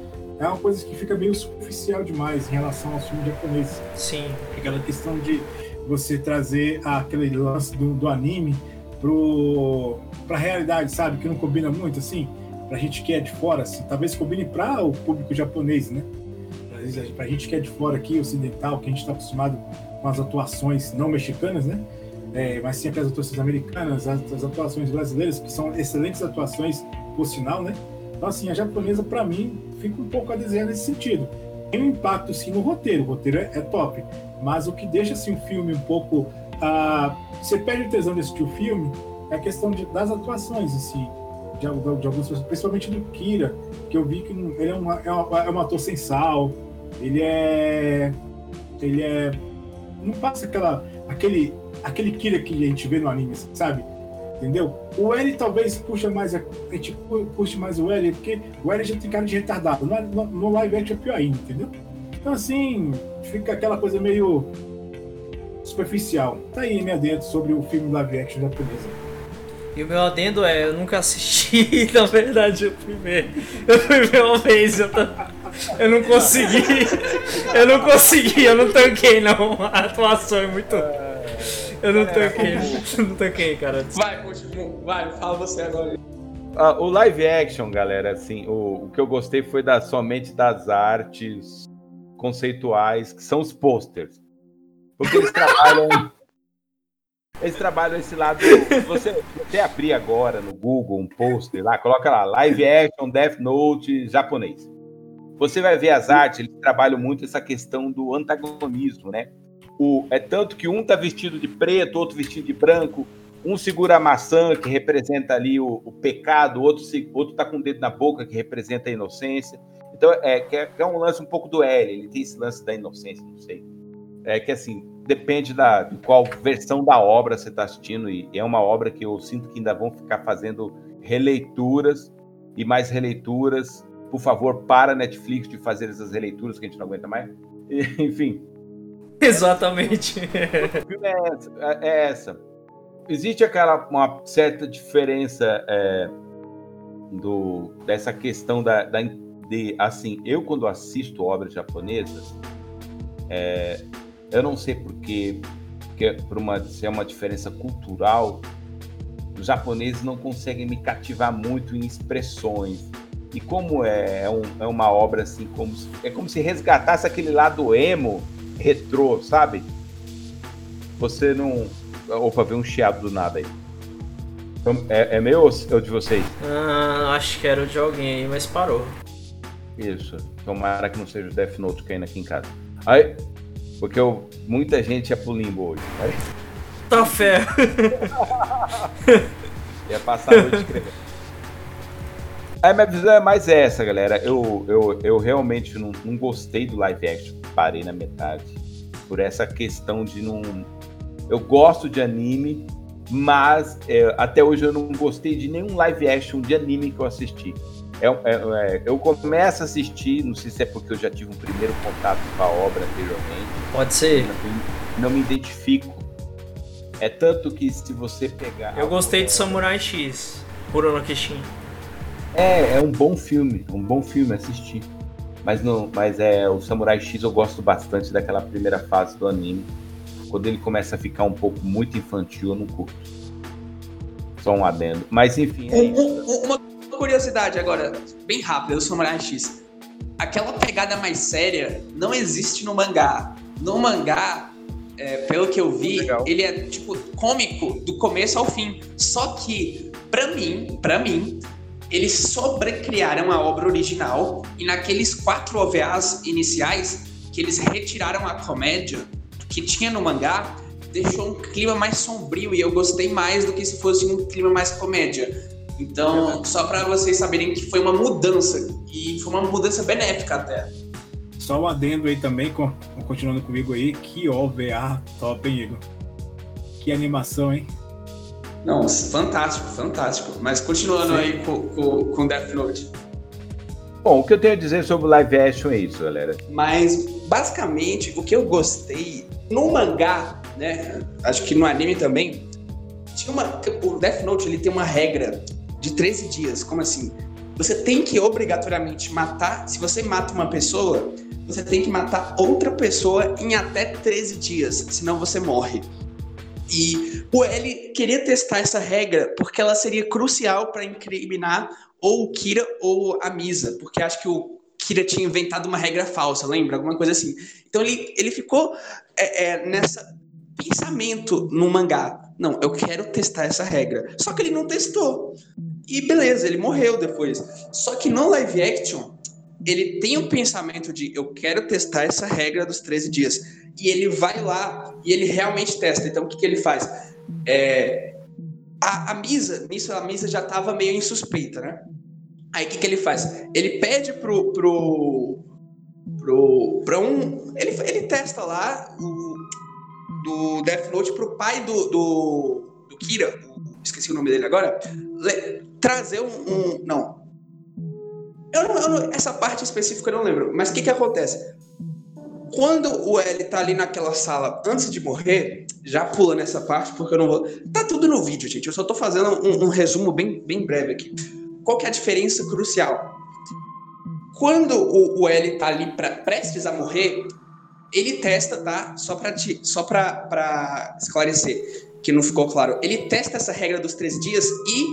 é uma coisa que fica meio superficial demais em relação aos filmes japoneses. Sim. Aquela questão de você trazer aquele lance do, do anime pro para a realidade, sabe? Que não combina muito, assim, para a gente que é de fora, assim, talvez combine para o público japonês, né? Para a gente que é de fora aqui, ocidental, que a gente está acostumado com as atuações não mexicanas, né? É, mas sempre as atuações americanas, as, as, atuações brasileiras, que são excelentes atuações, por sinal, né? Então, assim, a japonesa, para mim, fica um pouco a desenhar nesse sentido. Tem um impacto, sim, no roteiro, o roteiro é, é top, mas o que deixa, assim, o filme um pouco. Ah, você perde o tesão de assistir o filme é a questão de, das atuações, assim, de, de, de algumas pessoas, principalmente do Kira, que eu vi que ele é, uma, é, uma, é um ator sem sal, ele é. Ele é. Não passa aquela, aquele, aquele Kira que a gente vê no anime, sabe? Entendeu? O L talvez puxa mais, a, a gente puxa mais o L, porque o L já tem cara de retardado. No, no, no live action é pior ainda, entendeu? Então, assim, fica aquela coisa meio superficial. Tá aí minha dentro sobre o filme live action japonês. E o meu adendo é, eu nunca assisti, na verdade, eu fui ver. Eu fui ver uma vez, eu, tô, eu não consegui. Eu não consegui, eu não tanquei não. A atuação é muito. Eu não tanquei, eu não tanquei, cara. Vai, vai, fala você agora. Ah, o live action, galera, assim, o, o que eu gostei foi da, somente das artes conceituais, que são os posters. Porque eles trabalham eles trabalham esse lado. Você, você abrir agora no Google um poster lá, coloca lá, live action Death Note japonês. Você vai ver as artes, eles trabalham muito essa questão do antagonismo, né? O, é tanto que um tá vestido de preto, outro vestido de branco, um segura a maçã, que representa ali o, o pecado, outro, outro tá com o dedo na boca, que representa a inocência. Então, é, que é, que é um lance um pouco do L, ele tem esse lance da inocência, não sei. É que, assim, depende da, de qual versão da obra você está assistindo, e é uma obra que eu sinto que ainda vão ficar fazendo releituras e mais releituras. Por favor, para a Netflix de fazer essas releituras que a gente não aguenta mais. E, enfim. Exatamente. É essa. É essa. Existe aquela uma certa diferença é, do, dessa questão da, da, de assim, eu quando assisto obras japonesas, é, eu não sei porque, que é por uma, se é uma diferença cultural, os japoneses não conseguem me cativar muito em expressões. E como é, é, um, é uma obra assim, como é como se resgatasse aquele lado emo, retrô, sabe? Você não. Opa, veio um chiado do nada aí. Então, é, é meu ou é de vocês? Ah, acho que era o de alguém aí, mas parou. Isso. Tomara que não seja o Death Note caindo aqui em casa. Aí, porque eu, muita gente ia pro limbo hoje. Aí... Tá fé. ia passar a noite escrevendo. Aí minha visão é mais essa, galera. Eu, eu, eu realmente não, não gostei do live action. Parei na metade. Por essa questão de não. Eu gosto de anime, mas é, até hoje eu não gostei de nenhum live action de anime que eu assisti. É, é, é, eu começo a assistir, não sei se é porque eu já tive um primeiro contato com a obra anteriormente. Pode ser. Não, não me identifico. É tanto que se você pegar. Eu gostei de Samurai X, Kurono Kishin. É, é um bom filme, um bom filme assistir. Mas não, mas é o Samurai X eu gosto bastante daquela primeira fase do anime. Quando ele começa a ficar um pouco muito infantil, eu não curto. Só um adendo. Mas enfim. É uma curiosidade agora, bem rápida, do Samurai X. Aquela pegada mais séria não existe no mangá. No mangá, é, pelo que eu vi, Legal. ele é tipo cômico do começo ao fim. Só que, para mim, para mim, eles sobrecriaram a obra original e naqueles quatro OVAs iniciais que eles retiraram a comédia que tinha no mangá, deixou um clima mais sombrio e eu gostei mais do que se fosse um clima mais comédia. Então, só para vocês saberem que foi uma mudança e foi uma mudança benéfica até. Só um adendo aí também, continuando comigo aí, que OVA top, hein, Igor? Que animação, hein? Não, fantástico, fantástico. Mas continuando Sim. aí com, com, com Death Note. Bom, o que eu tenho a dizer sobre o live action é isso, galera. Mas, basicamente, o que eu gostei no mangá, né? Acho que no anime também, tinha uma. O Death Note ele tem uma regra de 13 dias. Como assim? Você tem que obrigatoriamente matar. Se você mata uma pessoa, você tem que matar outra pessoa em até 13 dias, senão você morre. E o L queria testar essa regra porque ela seria crucial para incriminar ou o Kira ou a Misa, porque acho que o Kira tinha inventado uma regra falsa, lembra? Alguma coisa assim. Então ele, ele ficou é, é, nessa pensamento no mangá. Não, eu quero testar essa regra. Só que ele não testou. E beleza, ele morreu depois. Só que no live action, ele tem o pensamento de eu quero testar essa regra dos 13 dias. E ele vai lá e ele realmente testa. Então o que, que ele faz? É, a, a Misa, nisso a Misa já estava meio insuspeita, né? Aí o que, que ele faz? Ele pede pro. pro. pro. pra um. Ele, ele testa lá o, do Death Note pro pai do, do, do Kira, esqueci o nome dele agora, trazer um. um não. Eu eu Essa parte específica eu não lembro. Mas o que, que acontece? Quando o L tá ali naquela sala antes de morrer, já pula nessa parte, porque eu não vou. Tá tudo no vídeo, gente. Eu só tô fazendo um, um resumo bem, bem breve aqui. Qual que é a diferença crucial? Quando o, o L tá ali pra, prestes a morrer, ele testa, tá? Só pra, te, só pra, pra esclarecer que não ficou claro. Ele testa essa regra dos três dias e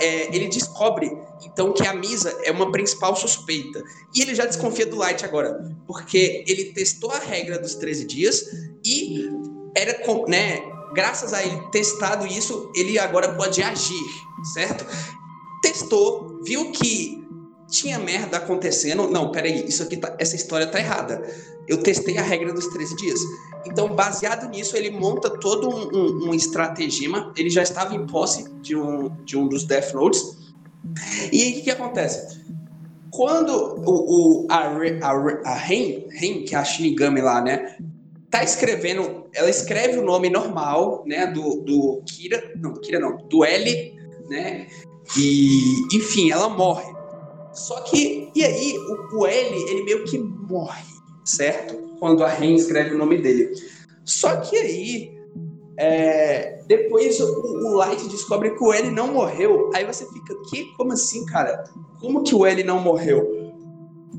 é, ele descobre então que a Misa é uma principal suspeita. E ele já desconfia do Light agora, porque ele testou a regra dos 13 dias e era, né, graças a ele testado isso, ele agora pode agir, certo? Testou, viu que tinha merda acontecendo. Não, peraí, isso aqui tá, essa história tá errada. Eu testei a regra dos 13 dias. Então, baseado nisso, ele monta todo um, um, um estratagema. Ele já estava em posse de um, de um dos Death Notes. E aí, o que, que acontece? Quando o, o, a, a, a Ren, Ren, que é a Shinigami lá, né? Tá escrevendo, ela escreve o nome normal, né? Do, do Kira, não, Kira não, do L, né? E, enfim, ela morre. Só que, e aí, o, o L, ele meio que morre, certo? Quando a Ren escreve o nome dele. Só que aí, é, depois o, o, Light descobre que o L não morreu. Aí você fica, que? Como assim, cara? Como que o L não morreu?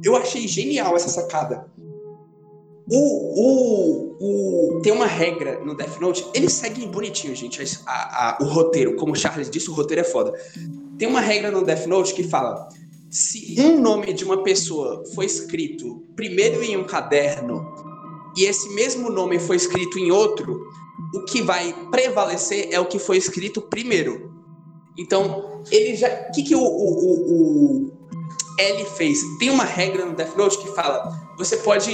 Eu achei genial essa sacada. O, o, tem uma regra no Death Note, eles seguem bonitinho, gente, a, a, o roteiro. Como o Charles disse, o roteiro é foda. Tem uma regra no Death Note que fala: se um nome de uma pessoa foi escrito primeiro em um caderno e esse mesmo nome foi escrito em outro, o que vai prevalecer é o que foi escrito primeiro. Então, ele já. O que, que o, o, o, L fez? Tem uma regra no Death Note que fala: você pode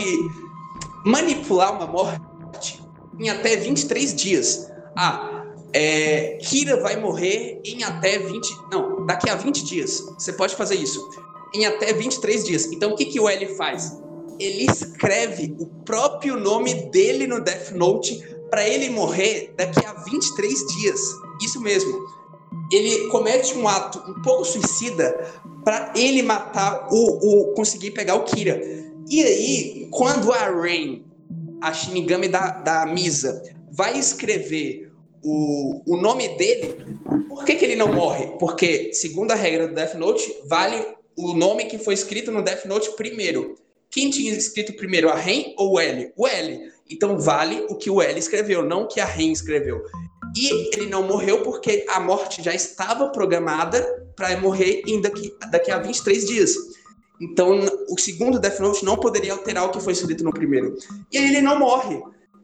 manipular uma morte em até 23 dias. Ah, é, Kira vai morrer em até 20. Não, daqui a 20 dias. Você pode fazer isso. Em até 23 dias. Então o que, que o L faz? Ele escreve o próprio nome dele no Death Note para ele morrer daqui a 23 dias. Isso mesmo. Ele comete um ato um pouco suicida para ele matar o, o conseguir pegar o Kira. E aí, quando a Rain, a Shinigami da, da Misa, vai escrever o, o nome dele, por que, que ele não morre? Porque, segundo a regra do Death Note, vale o nome que foi escrito no Death Note primeiro. Quem tinha escrito primeiro, a Ren ou o L? O L. Então vale o que o L escreveu, não o que a Ren escreveu. E ele não morreu porque a morte já estava programada para morrer em daqui, daqui a 23 dias. Então, o segundo Death Note não poderia alterar o que foi escrito no primeiro. E aí ele não morre.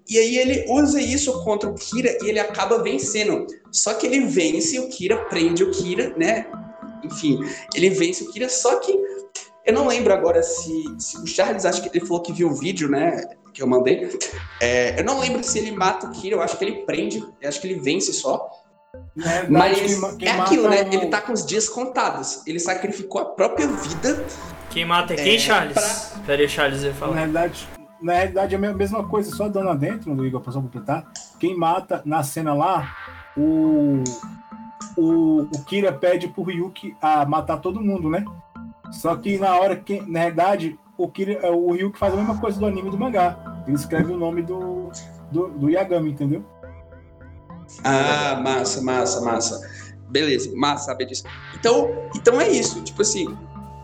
E aí ele usa isso contra o Kira e ele acaba vencendo. Só que ele vence o Kira, prende o Kira, né? Enfim, ele vence o Kira, só que eu não lembro agora se, se o Charles, acho que ele falou que viu o vídeo, né? Que eu mandei. É, eu não lembro se ele mata o Kira, eu acho que ele prende, eu acho que ele vence só. É, Mas quem, quem é aquilo, né? O... Ele tá com os dias contados. Ele sacrificou a própria vida. Quem mata é quem, é, Charles? Pra... Peraí, Charles, ele fala. Na verdade, na realidade é a mesma coisa, só dando adentro, no Igor, para completar. Quem mata na cena lá, o, o, o Kira pede pro Ryuki a matar todo mundo, né? Só que na hora que, na realidade, o, Kira, o Ryuki faz a mesma coisa do anime do mangá. Ele escreve o nome do, do, do Yagami, entendeu? Ah, massa, massa, massa. Beleza, massa saber disso. Então, então é isso. Tipo assim,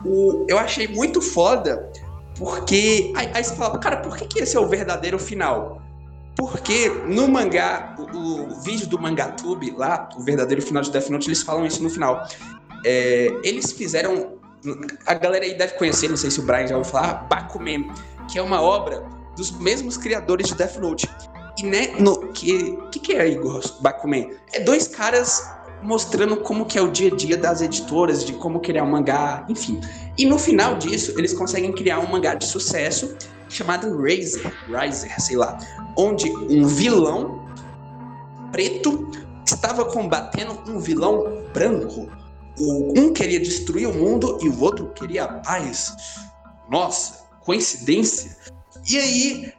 o, eu achei muito foda porque. Aí, aí, você fala, cara, por que, que esse é o verdadeiro final? Porque no mangá, o, o vídeo do Mangatube lá, o verdadeiro final de Death Note, eles falam isso no final. É, eles fizeram. A galera aí deve conhecer, não sei se o Brian já ouviu falar, Bakuman, que é uma obra dos mesmos criadores de Death Note. E né, no que que, que é Igor Bakuman? É dois caras mostrando como que é o dia a dia das editoras, de como criar um mangá, enfim. E no final disso, eles conseguem criar um mangá de sucesso chamado Razer, Riser, sei lá, onde um vilão preto estava combatendo um vilão branco. Um queria destruir o mundo e o outro queria a paz. Nossa, coincidência. E aí,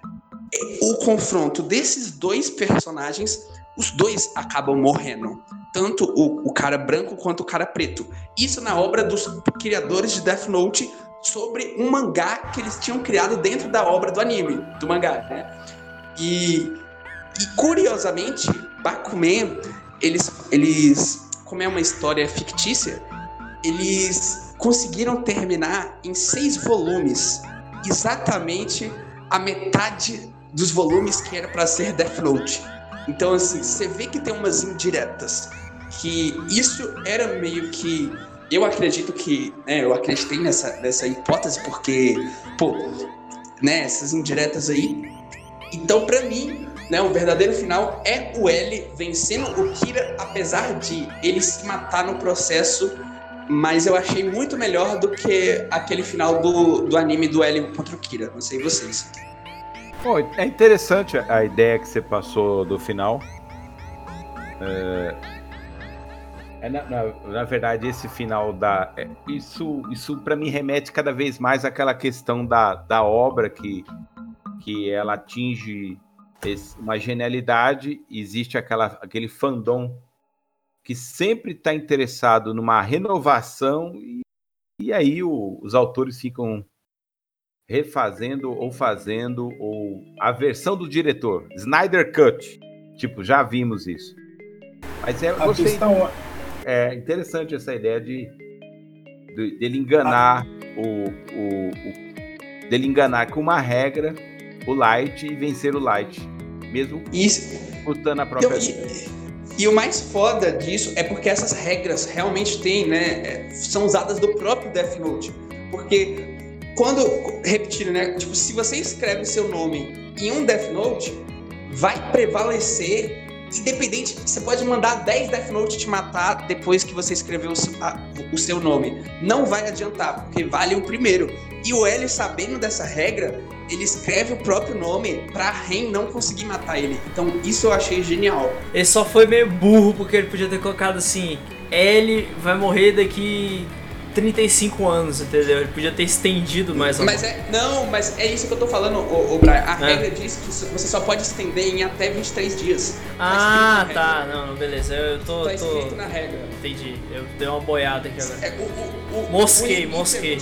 o confronto desses dois personagens, os dois acabam morrendo tanto o, o cara branco quanto o cara preto. Isso na obra dos criadores de Death Note sobre um mangá que eles tinham criado dentro da obra do anime, do mangá, né? E, e curiosamente, Bakuman, eles, eles, como é uma história fictícia, eles conseguiram terminar em seis volumes, exatamente a metade dos volumes que era para ser Death Note. Então, assim, você vê que tem umas indiretas que isso era meio que eu acredito que, né, eu acreditei nessa, nessa hipótese porque, pô, né, essas indiretas aí. Então, para mim, né, o verdadeiro final é o L vencendo o Kira, apesar de ele se matar no processo mas eu achei muito melhor do que aquele final do, do anime do L contra o Kira. Não sei vocês. Bom, é interessante a ideia que você passou do final. É, na, na, na, verdade, esse final da. É, isso, isso para mim remete cada vez mais àquela questão da, da obra que, que ela atinge esse, uma genialidade, existe aquela, aquele fandom que sempre está interessado numa renovação, e, e aí o, os autores ficam refazendo ou fazendo ou a versão do diretor, Snyder Cut. Tipo, já vimos isso. Mas é, gostei, questão... é interessante essa ideia de, de dele enganar a... o, o, o, dele enganar com uma regra o Light e vencer o Light, mesmo isso a própria vida. E o mais foda disso é porque essas regras realmente têm, né? É, são usadas do próprio Death Note. Porque quando, repetindo, né? Tipo, se você escreve seu nome em um Death Note, vai prevalecer independente, você pode mandar 10 Death Note te matar depois que você escreveu o seu, nome. Não vai adiantar, porque vale o primeiro. E o L, sabendo dessa regra, ele escreve o próprio nome pra Ren não conseguir matar ele. Então isso eu achei genial. Ele só foi meio burro porque ele podia ter colocado assim: L vai morrer daqui 35 anos, entendeu? Ele podia ter estendido mais Mas é, não, mas é isso que eu tô falando, o, o Brian. A é. regra diz que você só pode estender em até 23 dias. Tá ah, tá, não, beleza. Eu tô. Tá escrito tô... na regra. Entendi. Eu dei uma boiada aqui agora. É, o, o, o, mosquei, mosquei.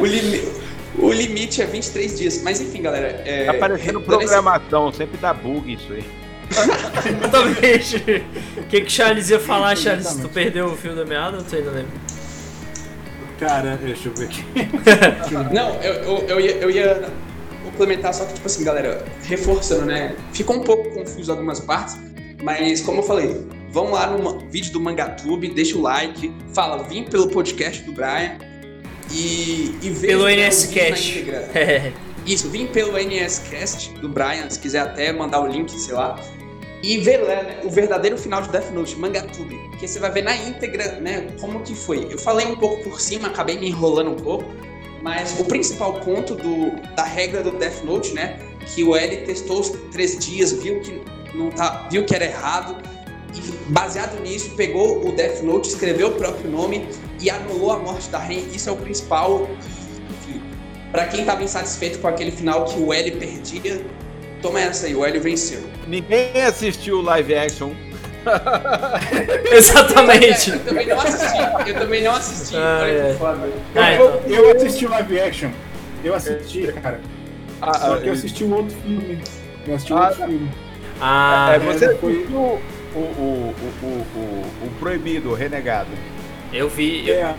o limite. O limite é 23 dias. Mas enfim, galera. É, tá parecendo programação, sempre dá bug isso aí. Exatamente. O que, que Charles ia falar, Charles? Tu perdeu o fio da meada ou tu ainda lembra? Cara, deixa eu ver aqui. Não, eu, eu, eu, ia, eu ia complementar, só que, tipo assim, galera, reforçando, né? Ficou um pouco confuso algumas partes, mas como eu falei, vão lá no vídeo do Mangatube, deixa o like, fala, vim pelo podcast do Brian e, e vê pelo NSCast. Isso, vim pelo NSCast do Brian, se quiser até mandar o link, sei lá. E ver né, o verdadeiro final de Death Note, Mangatube, que você vai ver na íntegra, né, como que foi. Eu falei um pouco por cima, acabei me enrolando um pouco, mas o principal ponto do, da regra do Death Note, né, que o L testou os três dias, viu que não tá, viu que era errado, e baseado nisso pegou o Death Note, escreveu o próprio nome e anulou a morte da Ren. Isso é o principal. Para quem estava insatisfeito com aquele final que o L perdia, toma essa aí, o Hélio venceu. Ninguém assistiu o live action. Exatamente. Eu, também não assisti. Eu também não assisti. Ah, é. ah, então. eu, assisti o live action. Eu assisti, cara. Ah, Só que eu assisti um outro filme. Eu assisti um ah, outro filme. Ah, é, você é, foi... o, o, o, o, o, o proibido, o renegado. Eu vi. Eu... É.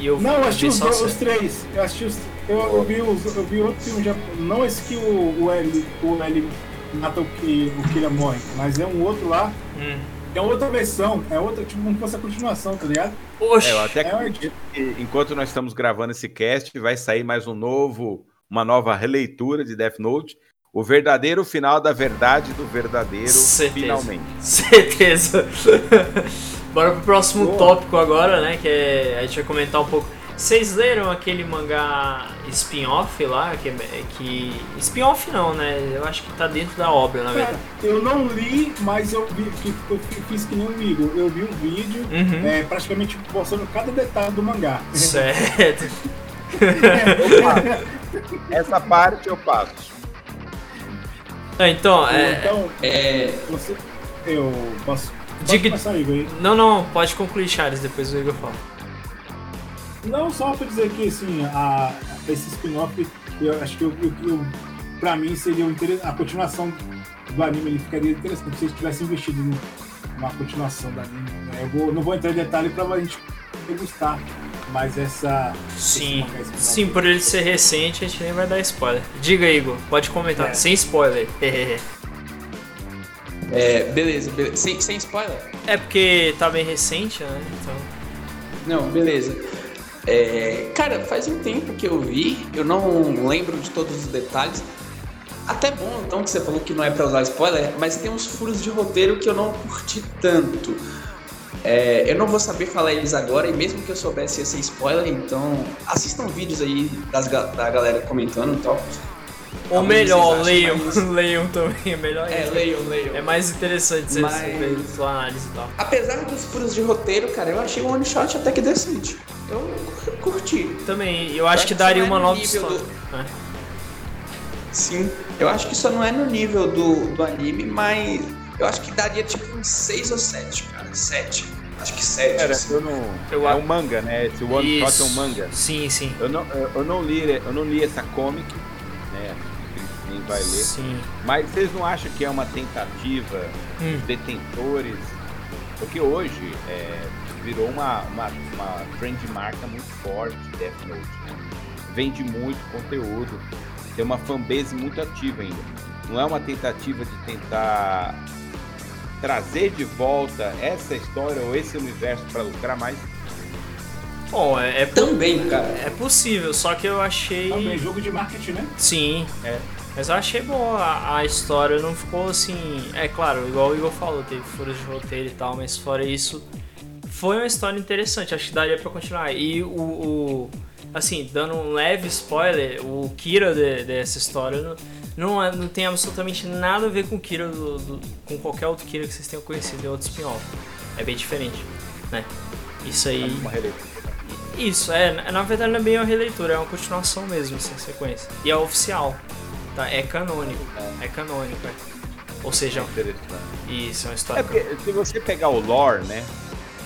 Eu não, eu assisti os, os, três. Eu assisti os eu, eu, vi, eu vi outro filme já. Não esse que o, o L, o L mata o que o Kira morre, mas é um outro lá. Hum. É outra versão, é outra, tipo, como se fosse a continuação, tá ligado? Oxe, é, eu até é que, enquanto nós estamos gravando esse cast, vai sair mais um novo, uma nova releitura de Death Note. O verdadeiro final da verdade do verdadeiro, Certeza. finalmente. Certeza. Bora pro próximo Boa. tópico agora, né? Que é, a gente vai comentar um pouco vocês leram aquele mangá spin-off lá? Que, que. Spin-off não, né? Eu acho que tá dentro da obra, na verdade. É, eu não li, mas eu, vi, eu fiz que nem um amigo. Eu vi um vídeo uhum. é, praticamente mostrando cada detalhe do mangá. Certo. Essa parte eu passo. Ah, então, é. Então, é... Você, eu posso. Diga... aí, não, não, pode concluir, Charles, depois o Igor fala. Não, só pra dizer que, assim, a, esse spin-off, eu acho que eu, eu, eu, pra mim seria a continuação do anime, ele ficaria interessante se eles tivessem investido numa continuação do anime. Né? Eu vou, não vou entrar em detalhe pra a gente degustar mas essa. Sim, sim, por ele ser recente, a gente nem vai dar spoiler. Diga, Igor, pode comentar, é. sem spoiler. é, beleza, beleza. Sem, sem spoiler? É porque tá bem recente, né? Então. Não, beleza. É, cara, faz um tempo que eu vi, eu não lembro de todos os detalhes. Até bom, então, que você falou que não é pra usar spoiler, mas tem uns furos de roteiro que eu não curti tanto. É, eu não vou saber falar eles agora, e mesmo que eu soubesse ia ser spoiler, então assistam vídeos aí das, da galera comentando e tal. Ou melhor, leiam, mais... leiam também, é melhor É, leiam, leiam. É mais interessante você Mas... sua análise e tal. Apesar dos furos de roteiro, cara, eu achei o one shot até que decente. Eu curti. Também, eu acho eu que daria uma é nova história. Do... É. Sim, eu acho que isso não é no nível do, do anime, mas eu acho que daria tipo uns 6 ou 7, cara. 7. Acho que 7. Cara, assim. eu não. Eu, é um manga, né? Esse One Shot é um manga. Sim, sim. Eu não, eu, não li, eu não li essa comic, né? Quem vai ler. Sim. Mas vocês não acham que é uma tentativa hum. dos detentores? Porque hoje é, virou uma, uma, uma trend marca muito forte Death Note. Né? Vende muito conteúdo. Tem uma fanbase muito ativa ainda. Não é uma tentativa de tentar trazer de volta essa história ou esse universo para lucrar mais? Bom, é, é também, cara. É possível, só que eu achei. Também jogo de marketing, né? Sim, é. Mas eu achei boa a, a, história, não ficou assim. É claro, igual o Igor falou, teve furos de roteiro e tal, mas fora isso, foi uma história interessante, acho que daria pra continuar. E o. o assim, dando um leve spoiler, o Kira de, dessa história. Não, não, é, não tem absolutamente nada a ver com o Kira do, do, com qualquer outro Kira que vocês tenham conhecido em outro spin-off. É bem diferente, né? Isso aí. É uma releitura. Isso, é, na verdade não é bem uma releitura, é uma continuação mesmo, essa sequência. E é oficial, tá? É canônico. É, é canônico, é. Ou seja, é isso, é uma história. É porque, se você pegar o lore, né?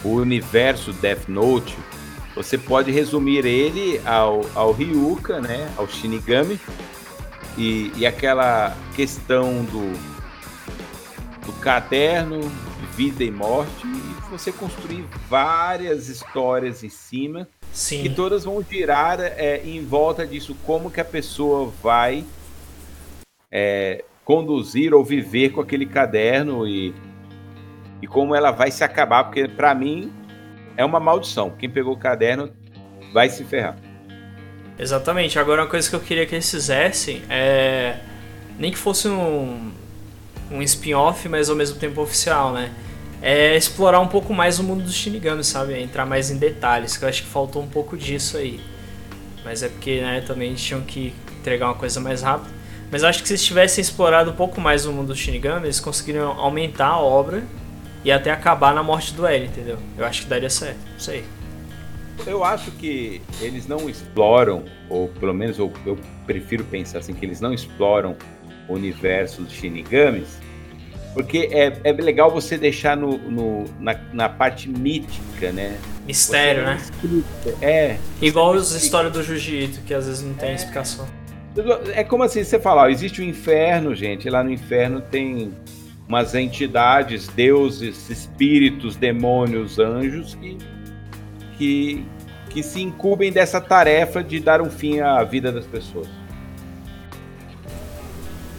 O universo Death Note, você pode resumir ele ao, ao Ryuka, né? Ao Shinigami e, e aquela questão do, do caderno de vida e morte e você construir várias histórias em cima Sim. e todas vão girar é, em volta disso como que a pessoa vai é, conduzir ou viver com aquele caderno e, e como ela vai se acabar porque para mim é uma maldição quem pegou o caderno vai se ferrar Exatamente. Agora, uma coisa que eu queria que eles fizessem é. Nem que fosse um, um spin-off, mas ao mesmo tempo oficial, né? É explorar um pouco mais o mundo dos Shinigami, sabe? Entrar mais em detalhes, que eu acho que faltou um pouco disso aí. Mas é porque, né, também tinham que entregar uma coisa mais rápida. Mas acho que se eles tivessem explorado um pouco mais o mundo dos Shinigami, eles conseguiriam aumentar a obra e até acabar na morte do L, entendeu? Eu acho que daria certo. Não sei. Eu acho que eles não exploram, ou pelo menos eu, eu prefiro pensar assim, que eles não exploram o universo dos Shinigamis, porque é, é legal você deixar no, no na, na, parte mítica, né? Mistério, né? É. Igual as histórias do Jiu-Jitsu, que às vezes não tem é. explicação. É como assim, você falar, existe o inferno, gente, lá no inferno tem umas entidades, deuses, espíritos, demônios, anjos que que, que se incumbem dessa tarefa de dar um fim à vida das pessoas.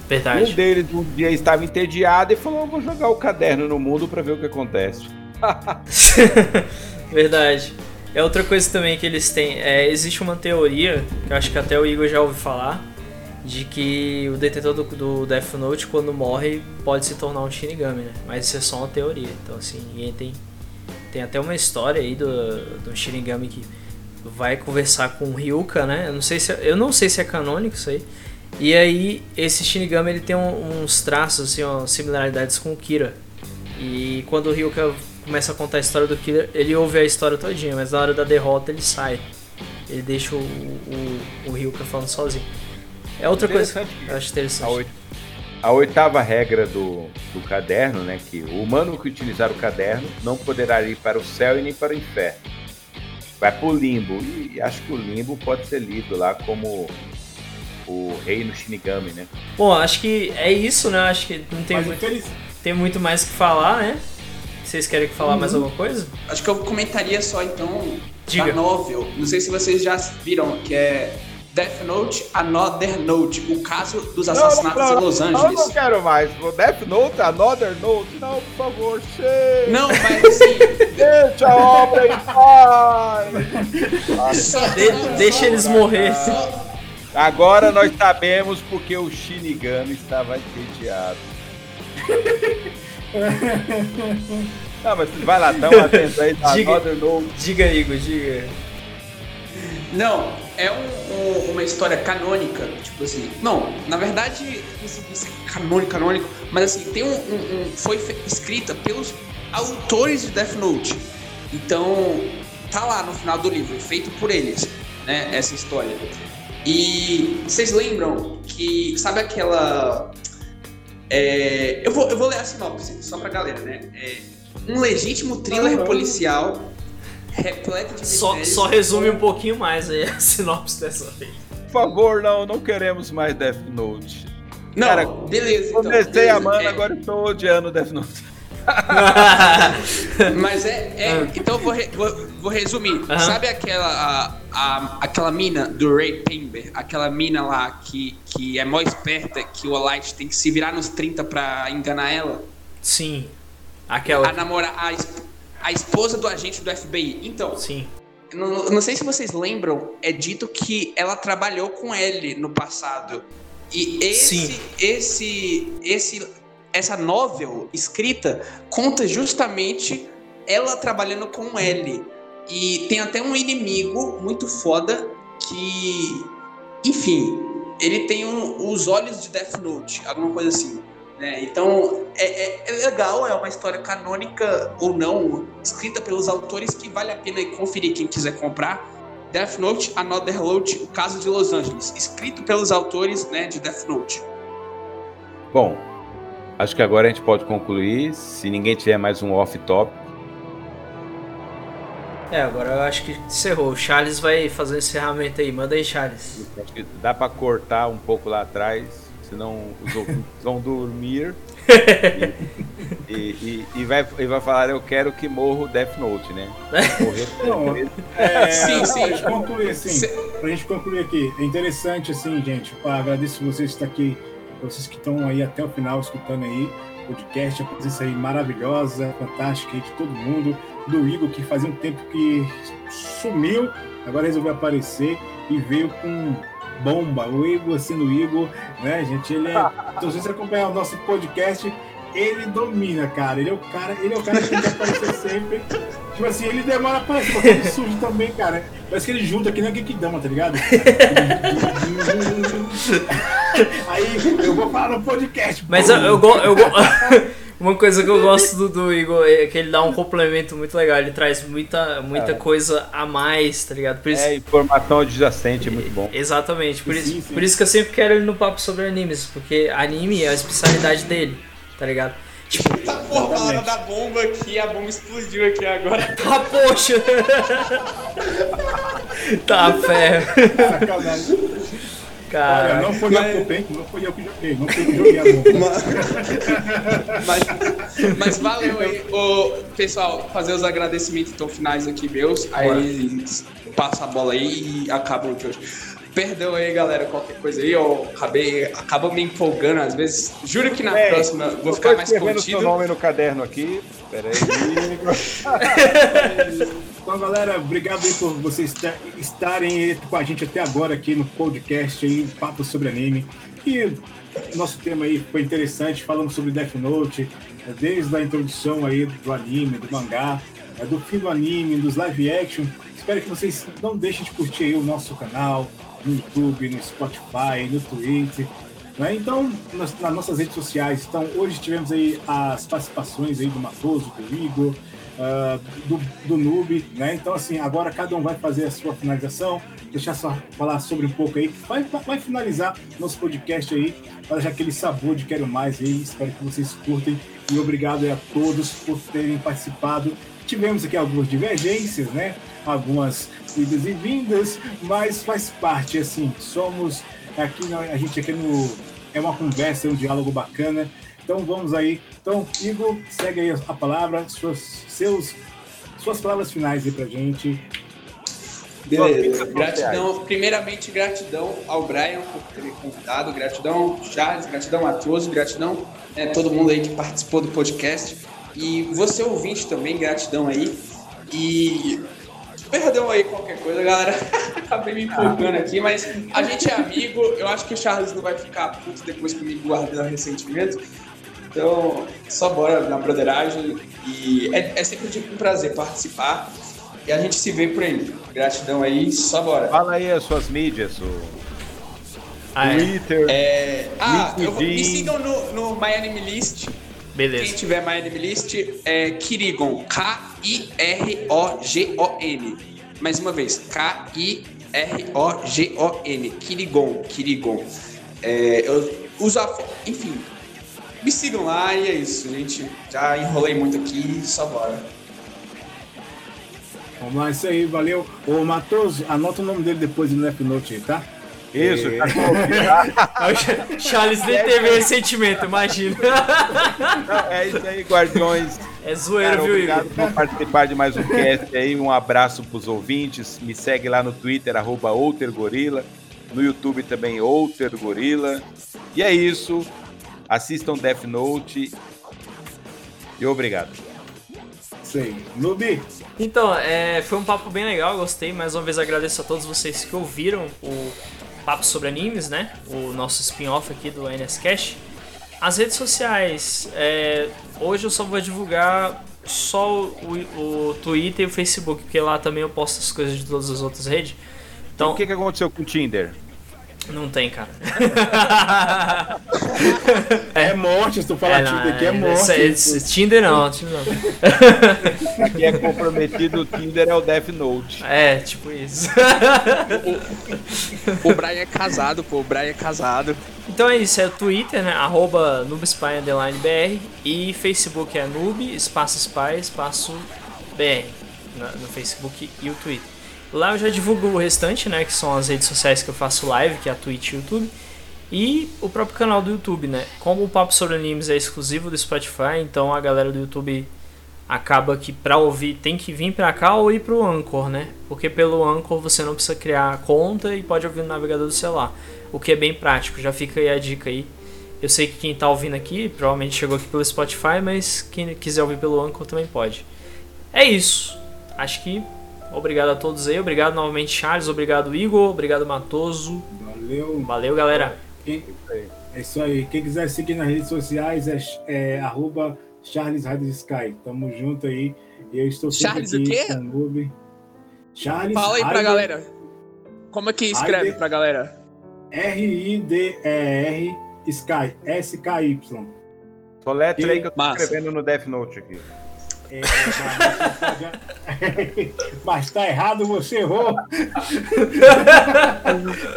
Verdade. Um deles um dia estava entediado e falou: vou jogar o caderno no mundo para ver o que acontece. Verdade. É outra coisa também que eles têm. É, existe uma teoria, que eu acho que até o Igor já ouviu falar, de que o detetor do, do Death Note, quando morre, pode se tornar um Shinigami, né? Mas isso é só uma teoria. Então, assim, ninguém tem tem até uma história aí do, do Shinigami que vai conversar com o Ryuka, né? Eu não sei se, é, eu não sei se é canônico isso aí. E aí esse Shinigami ele tem um, uns traços, assim, umas similaridades com o Kira. E quando o Ryuka começa a contar a história do Kira, ele ouve a história todinha, mas na hora da derrota ele sai. Ele deixa o, o, o Ryuka falando sozinho. É outra coisa que eu acho interessante a oitava regra do, do caderno, né, que o humano que utilizar o caderno não poderá ir para o céu e nem para o inferno. Vai para o limbo. E acho que o limbo pode ser lido lá como o reino Shinigami, né? Bom, acho que é isso, né? Acho que não tem, muito, tem muito mais que falar, né? Vocês querem falar uhum. mais alguma coisa? Acho que eu comentaria só então Diga. da novel. Não sei se vocês já viram, que é Death Note, Another Note, o caso dos assassinatos não, não, não, em Los Angeles. Eu não quero mais. O Death Note, Another Note, não, por favor, chega. Não, mas assim. Deixa a obra em paz. De, deixa eles morrer. Agora nós sabemos porque o Shinigami estava entediado. Não, mas vai lá, tão atento aí, tá? diga, diga, Igor, diga. Não, é um, um, uma história canônica, tipo assim. Não, na verdade, isso é canônico, canônico, mas assim, tem um, um, foi escrita pelos autores de Death Note. Então, tá lá no final do livro, feito por eles, né, essa história. E vocês lembram que, sabe aquela. É, eu, vou, eu vou ler a sinopse, só pra galera, né? É, um legítimo thriller policial repleto de só, só resume um pouquinho mais aí a sinopse dessa vez. Por favor, não, não queremos mais Death Note. Não, Cara, beleza. Então, comecei beleza, amando, é... agora estou odiando Death Note. Mas é. é ah. então vou, re, vou, vou, resumir. Uhum. Sabe aquela, a, a, aquela mina do Ray Pember? Aquela mina lá que, que é mó esperta, que o Light tem que se virar nos 30 pra enganar ela? Sim. Aquela. A namora. A, a esposa do agente do FBI. Então. Sim. Não, não sei se vocês lembram, é dito que ela trabalhou com ele no passado. E esse, Sim. esse, esse essa novel escrita conta justamente ela trabalhando com L. E tem até um inimigo muito foda que, enfim, ele tem um, os olhos de Death Note, alguma coisa assim. Né? Então é, é, é, legal, é uma história canônica ou não, escrita pelos autores que vale a pena conferir quem quiser comprar. Death Note, Another Load, o caso de Los Angeles, escrito pelos autores né, de Death Note. Bom, Acho que agora a gente pode concluir, se ninguém tiver mais um off-top. É, agora eu acho que encerrou. O Charles vai fazer o encerramento aí. Manda aí, Charles. Acho que dá para cortar um pouco lá atrás, senão os ouvintes vão dormir. e, e, e, vai, e vai falar, eu quero que morra o Death Note, né? Morrer não, é, sim, sim. Pra gente concluir, assim, pra gente concluir aqui, é interessante, assim, gente, agradeço vocês estar aqui vocês que estão aí até o final escutando aí o podcast, a presença aí maravilhosa, fantástica aí de todo mundo, do Igor que fazia um tempo que sumiu, agora resolveu aparecer e veio com bomba. O Igor, sendo o Igor, né, gente? Ele é. Então, se você acompanhar o nosso podcast, ele domina, cara. Ele é o cara, ele é o cara que tem que aparecer sempre. Tipo assim, ele demora pra aparecer, porque ele surge também, cara. Parece que ele junta aqui na Geekdama, tá ligado? Aí eu vou falar no podcast. Mas eu, eu, eu, eu Uma coisa que eu gosto do, do, Igor é que ele dá um complemento muito legal. Ele traz muita, muita é. coisa a mais, tá ligado? Por isso... É, informação adjacente é muito bom. Exatamente. Por, sim, isso, sim. por isso que eu sempre quero ele no papo sobre animes. Porque anime é a especialidade dele, tá ligado? Tipo, tá porra, a hora da bomba aqui, a bomba explodiu aqui agora. Tá, poxa! tá, fé. Sacanagem. Cara, Olha, não foi mas... eu não foi eu que joguei, não foi eu que joguei a bomba. mas, mas valeu aí, Ô, pessoal, fazer os agradecimentos então finais aqui meus, aí passa a bola aí e acaba o de hoje. Perdão aí, galera, qualquer coisa aí, eu acabei, acaba me empolgando às vezes. Juro que na é, próxima vou ficar mais contido. seu nome no caderno aqui. Pera aí. então, galera, obrigado aí por vocês estarem com a gente até agora aqui no podcast aí, Papo sobre Anime. E nosso tema aí foi interessante, falamos sobre Death Note, desde a introdução aí do anime, do mangá, do fim do anime, dos live action. Espero que vocês não deixem de curtir o nosso canal, no YouTube, no Spotify, no Twitter. Né? Então, nas, nas, nossas redes sociais. Então, hoje tivemos aí as participações aí do Matoso, do Igor, uh, do, do Noob, né? Então, assim, agora cada um vai fazer a sua finalização, deixar só falar sobre um pouco aí, vai, vai finalizar nosso podcast aí, para já aquele sabor de quero mais aí. Espero que vocês curtem e obrigado a todos por terem participado. Tivemos aqui algumas divergências, né? Algumas idas e vindas, mas faz parte, assim, somos aqui, a gente aqui no. É uma conversa, é um diálogo bacana. Então vamos aí. Então, Igor, segue aí a palavra, suas, seus, suas palavras finais aí pra gente. Beleza. Gratidão, primeiramente, gratidão ao Brian por ter me convidado, gratidão Charles, gratidão a todos, gratidão né, todo mundo aí que participou do podcast. E você ouvinte também, gratidão aí. E perdão aí qualquer coisa, galera. Acabei me empolgando aqui, mas a gente é amigo. Eu acho que o Charles não vai ficar puto depois que me guardar ressentimento. Então, só bora na broderagem. E é, é sempre um prazer participar. E a gente se vê por aí. Gratidão aí, só bora. Fala aí as suas mídias, o ah, é. Twitter. É... Ah, eu, me sigam no, no My Anime List. Beleza. Quem tiver My Anime List é Kirigon. K-I-R-O-G-O-N. Mais uma vez, K-I-R-O-G-O-N. Kirigon. Kirigon. É, eu uso a. Enfim. Me sigam lá e é isso, gente. Já enrolei muito aqui, só bora. Vamos lá, isso aí, valeu. Ô, Matoso, anota o nome dele depois no F-Note aí, tá? Isso, é. Charles nem teve esse sentimento, imagina. Não, é isso aí, Guardiões. É zoeiro, Cara, viu, Obrigado por participar de mais um cast aí. Um abraço pros ouvintes. Me segue lá no Twitter, arroba OuterGorila. No YouTube também, OuterGorila. E é isso. Assistam Death Note. E obrigado. Sei. Nubi. Então, é, foi um papo bem legal, gostei. Mais uma vez agradeço a todos vocês que ouviram o papo sobre animes, né? O nosso spin-off aqui do NS Cash. As redes sociais, é, hoje eu só vou divulgar só o, o, Twitter e o Facebook, porque lá também eu posto as coisas de todas as outras redes. Então, o que, que aconteceu com o Tinder? Não tem, cara. é morte, se tu falar é, Tinder aqui é, é morte. É, Tinder não, Tinder não. Aqui é comprometido, o Tinder é o Death Note. É, tipo isso. o, o Brian é casado, pô, o Brian é casado. Então é isso, é o Twitter, né? Arroba BR e Facebook é noob, espaço spy, espaço BR no Facebook e o Twitter. Lá eu já divulgo o restante, né? Que são as redes sociais que eu faço live, que é a Twitch e o YouTube. E o próprio canal do YouTube, né? Como o Papo sobre Animes é exclusivo do Spotify, então a galera do YouTube acaba que pra ouvir tem que vir pra cá ou ir pro Anchor, né? Porque pelo Anchor você não precisa criar conta e pode ouvir no navegador do celular. O que é bem prático, já fica aí a dica aí. Eu sei que quem tá ouvindo aqui provavelmente chegou aqui pelo Spotify, mas quem quiser ouvir pelo Anchor também pode. É isso. Acho que Obrigado a todos aí. Obrigado novamente, Charles. Obrigado, Igor. Obrigado, Matoso. Valeu. Valeu, galera. Quem, é isso aí. Quem quiser seguir nas redes sociais é, é arroba Charles Sky. Tamo junto aí. Eu estou Charles aqui o quê? com Charles Fala aí pra galera. Como é que escreve Heider, pra galera? R-I-D-E-R Sky. S-K-Y. Soletra aí que eu tô Massa. escrevendo no Death Note aqui. É, mas tá errado, você errou.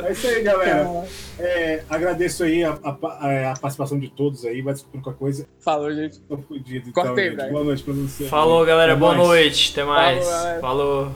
é isso aí, galera. É, agradeço aí a, a, a, participação de todos aí. Vai desculpando qualquer coisa. Falou, gente. Tô fudido. Então, Cortei, Boa noite pra você. Falou, galera. Boa noite. Até mais. Falou. Falou.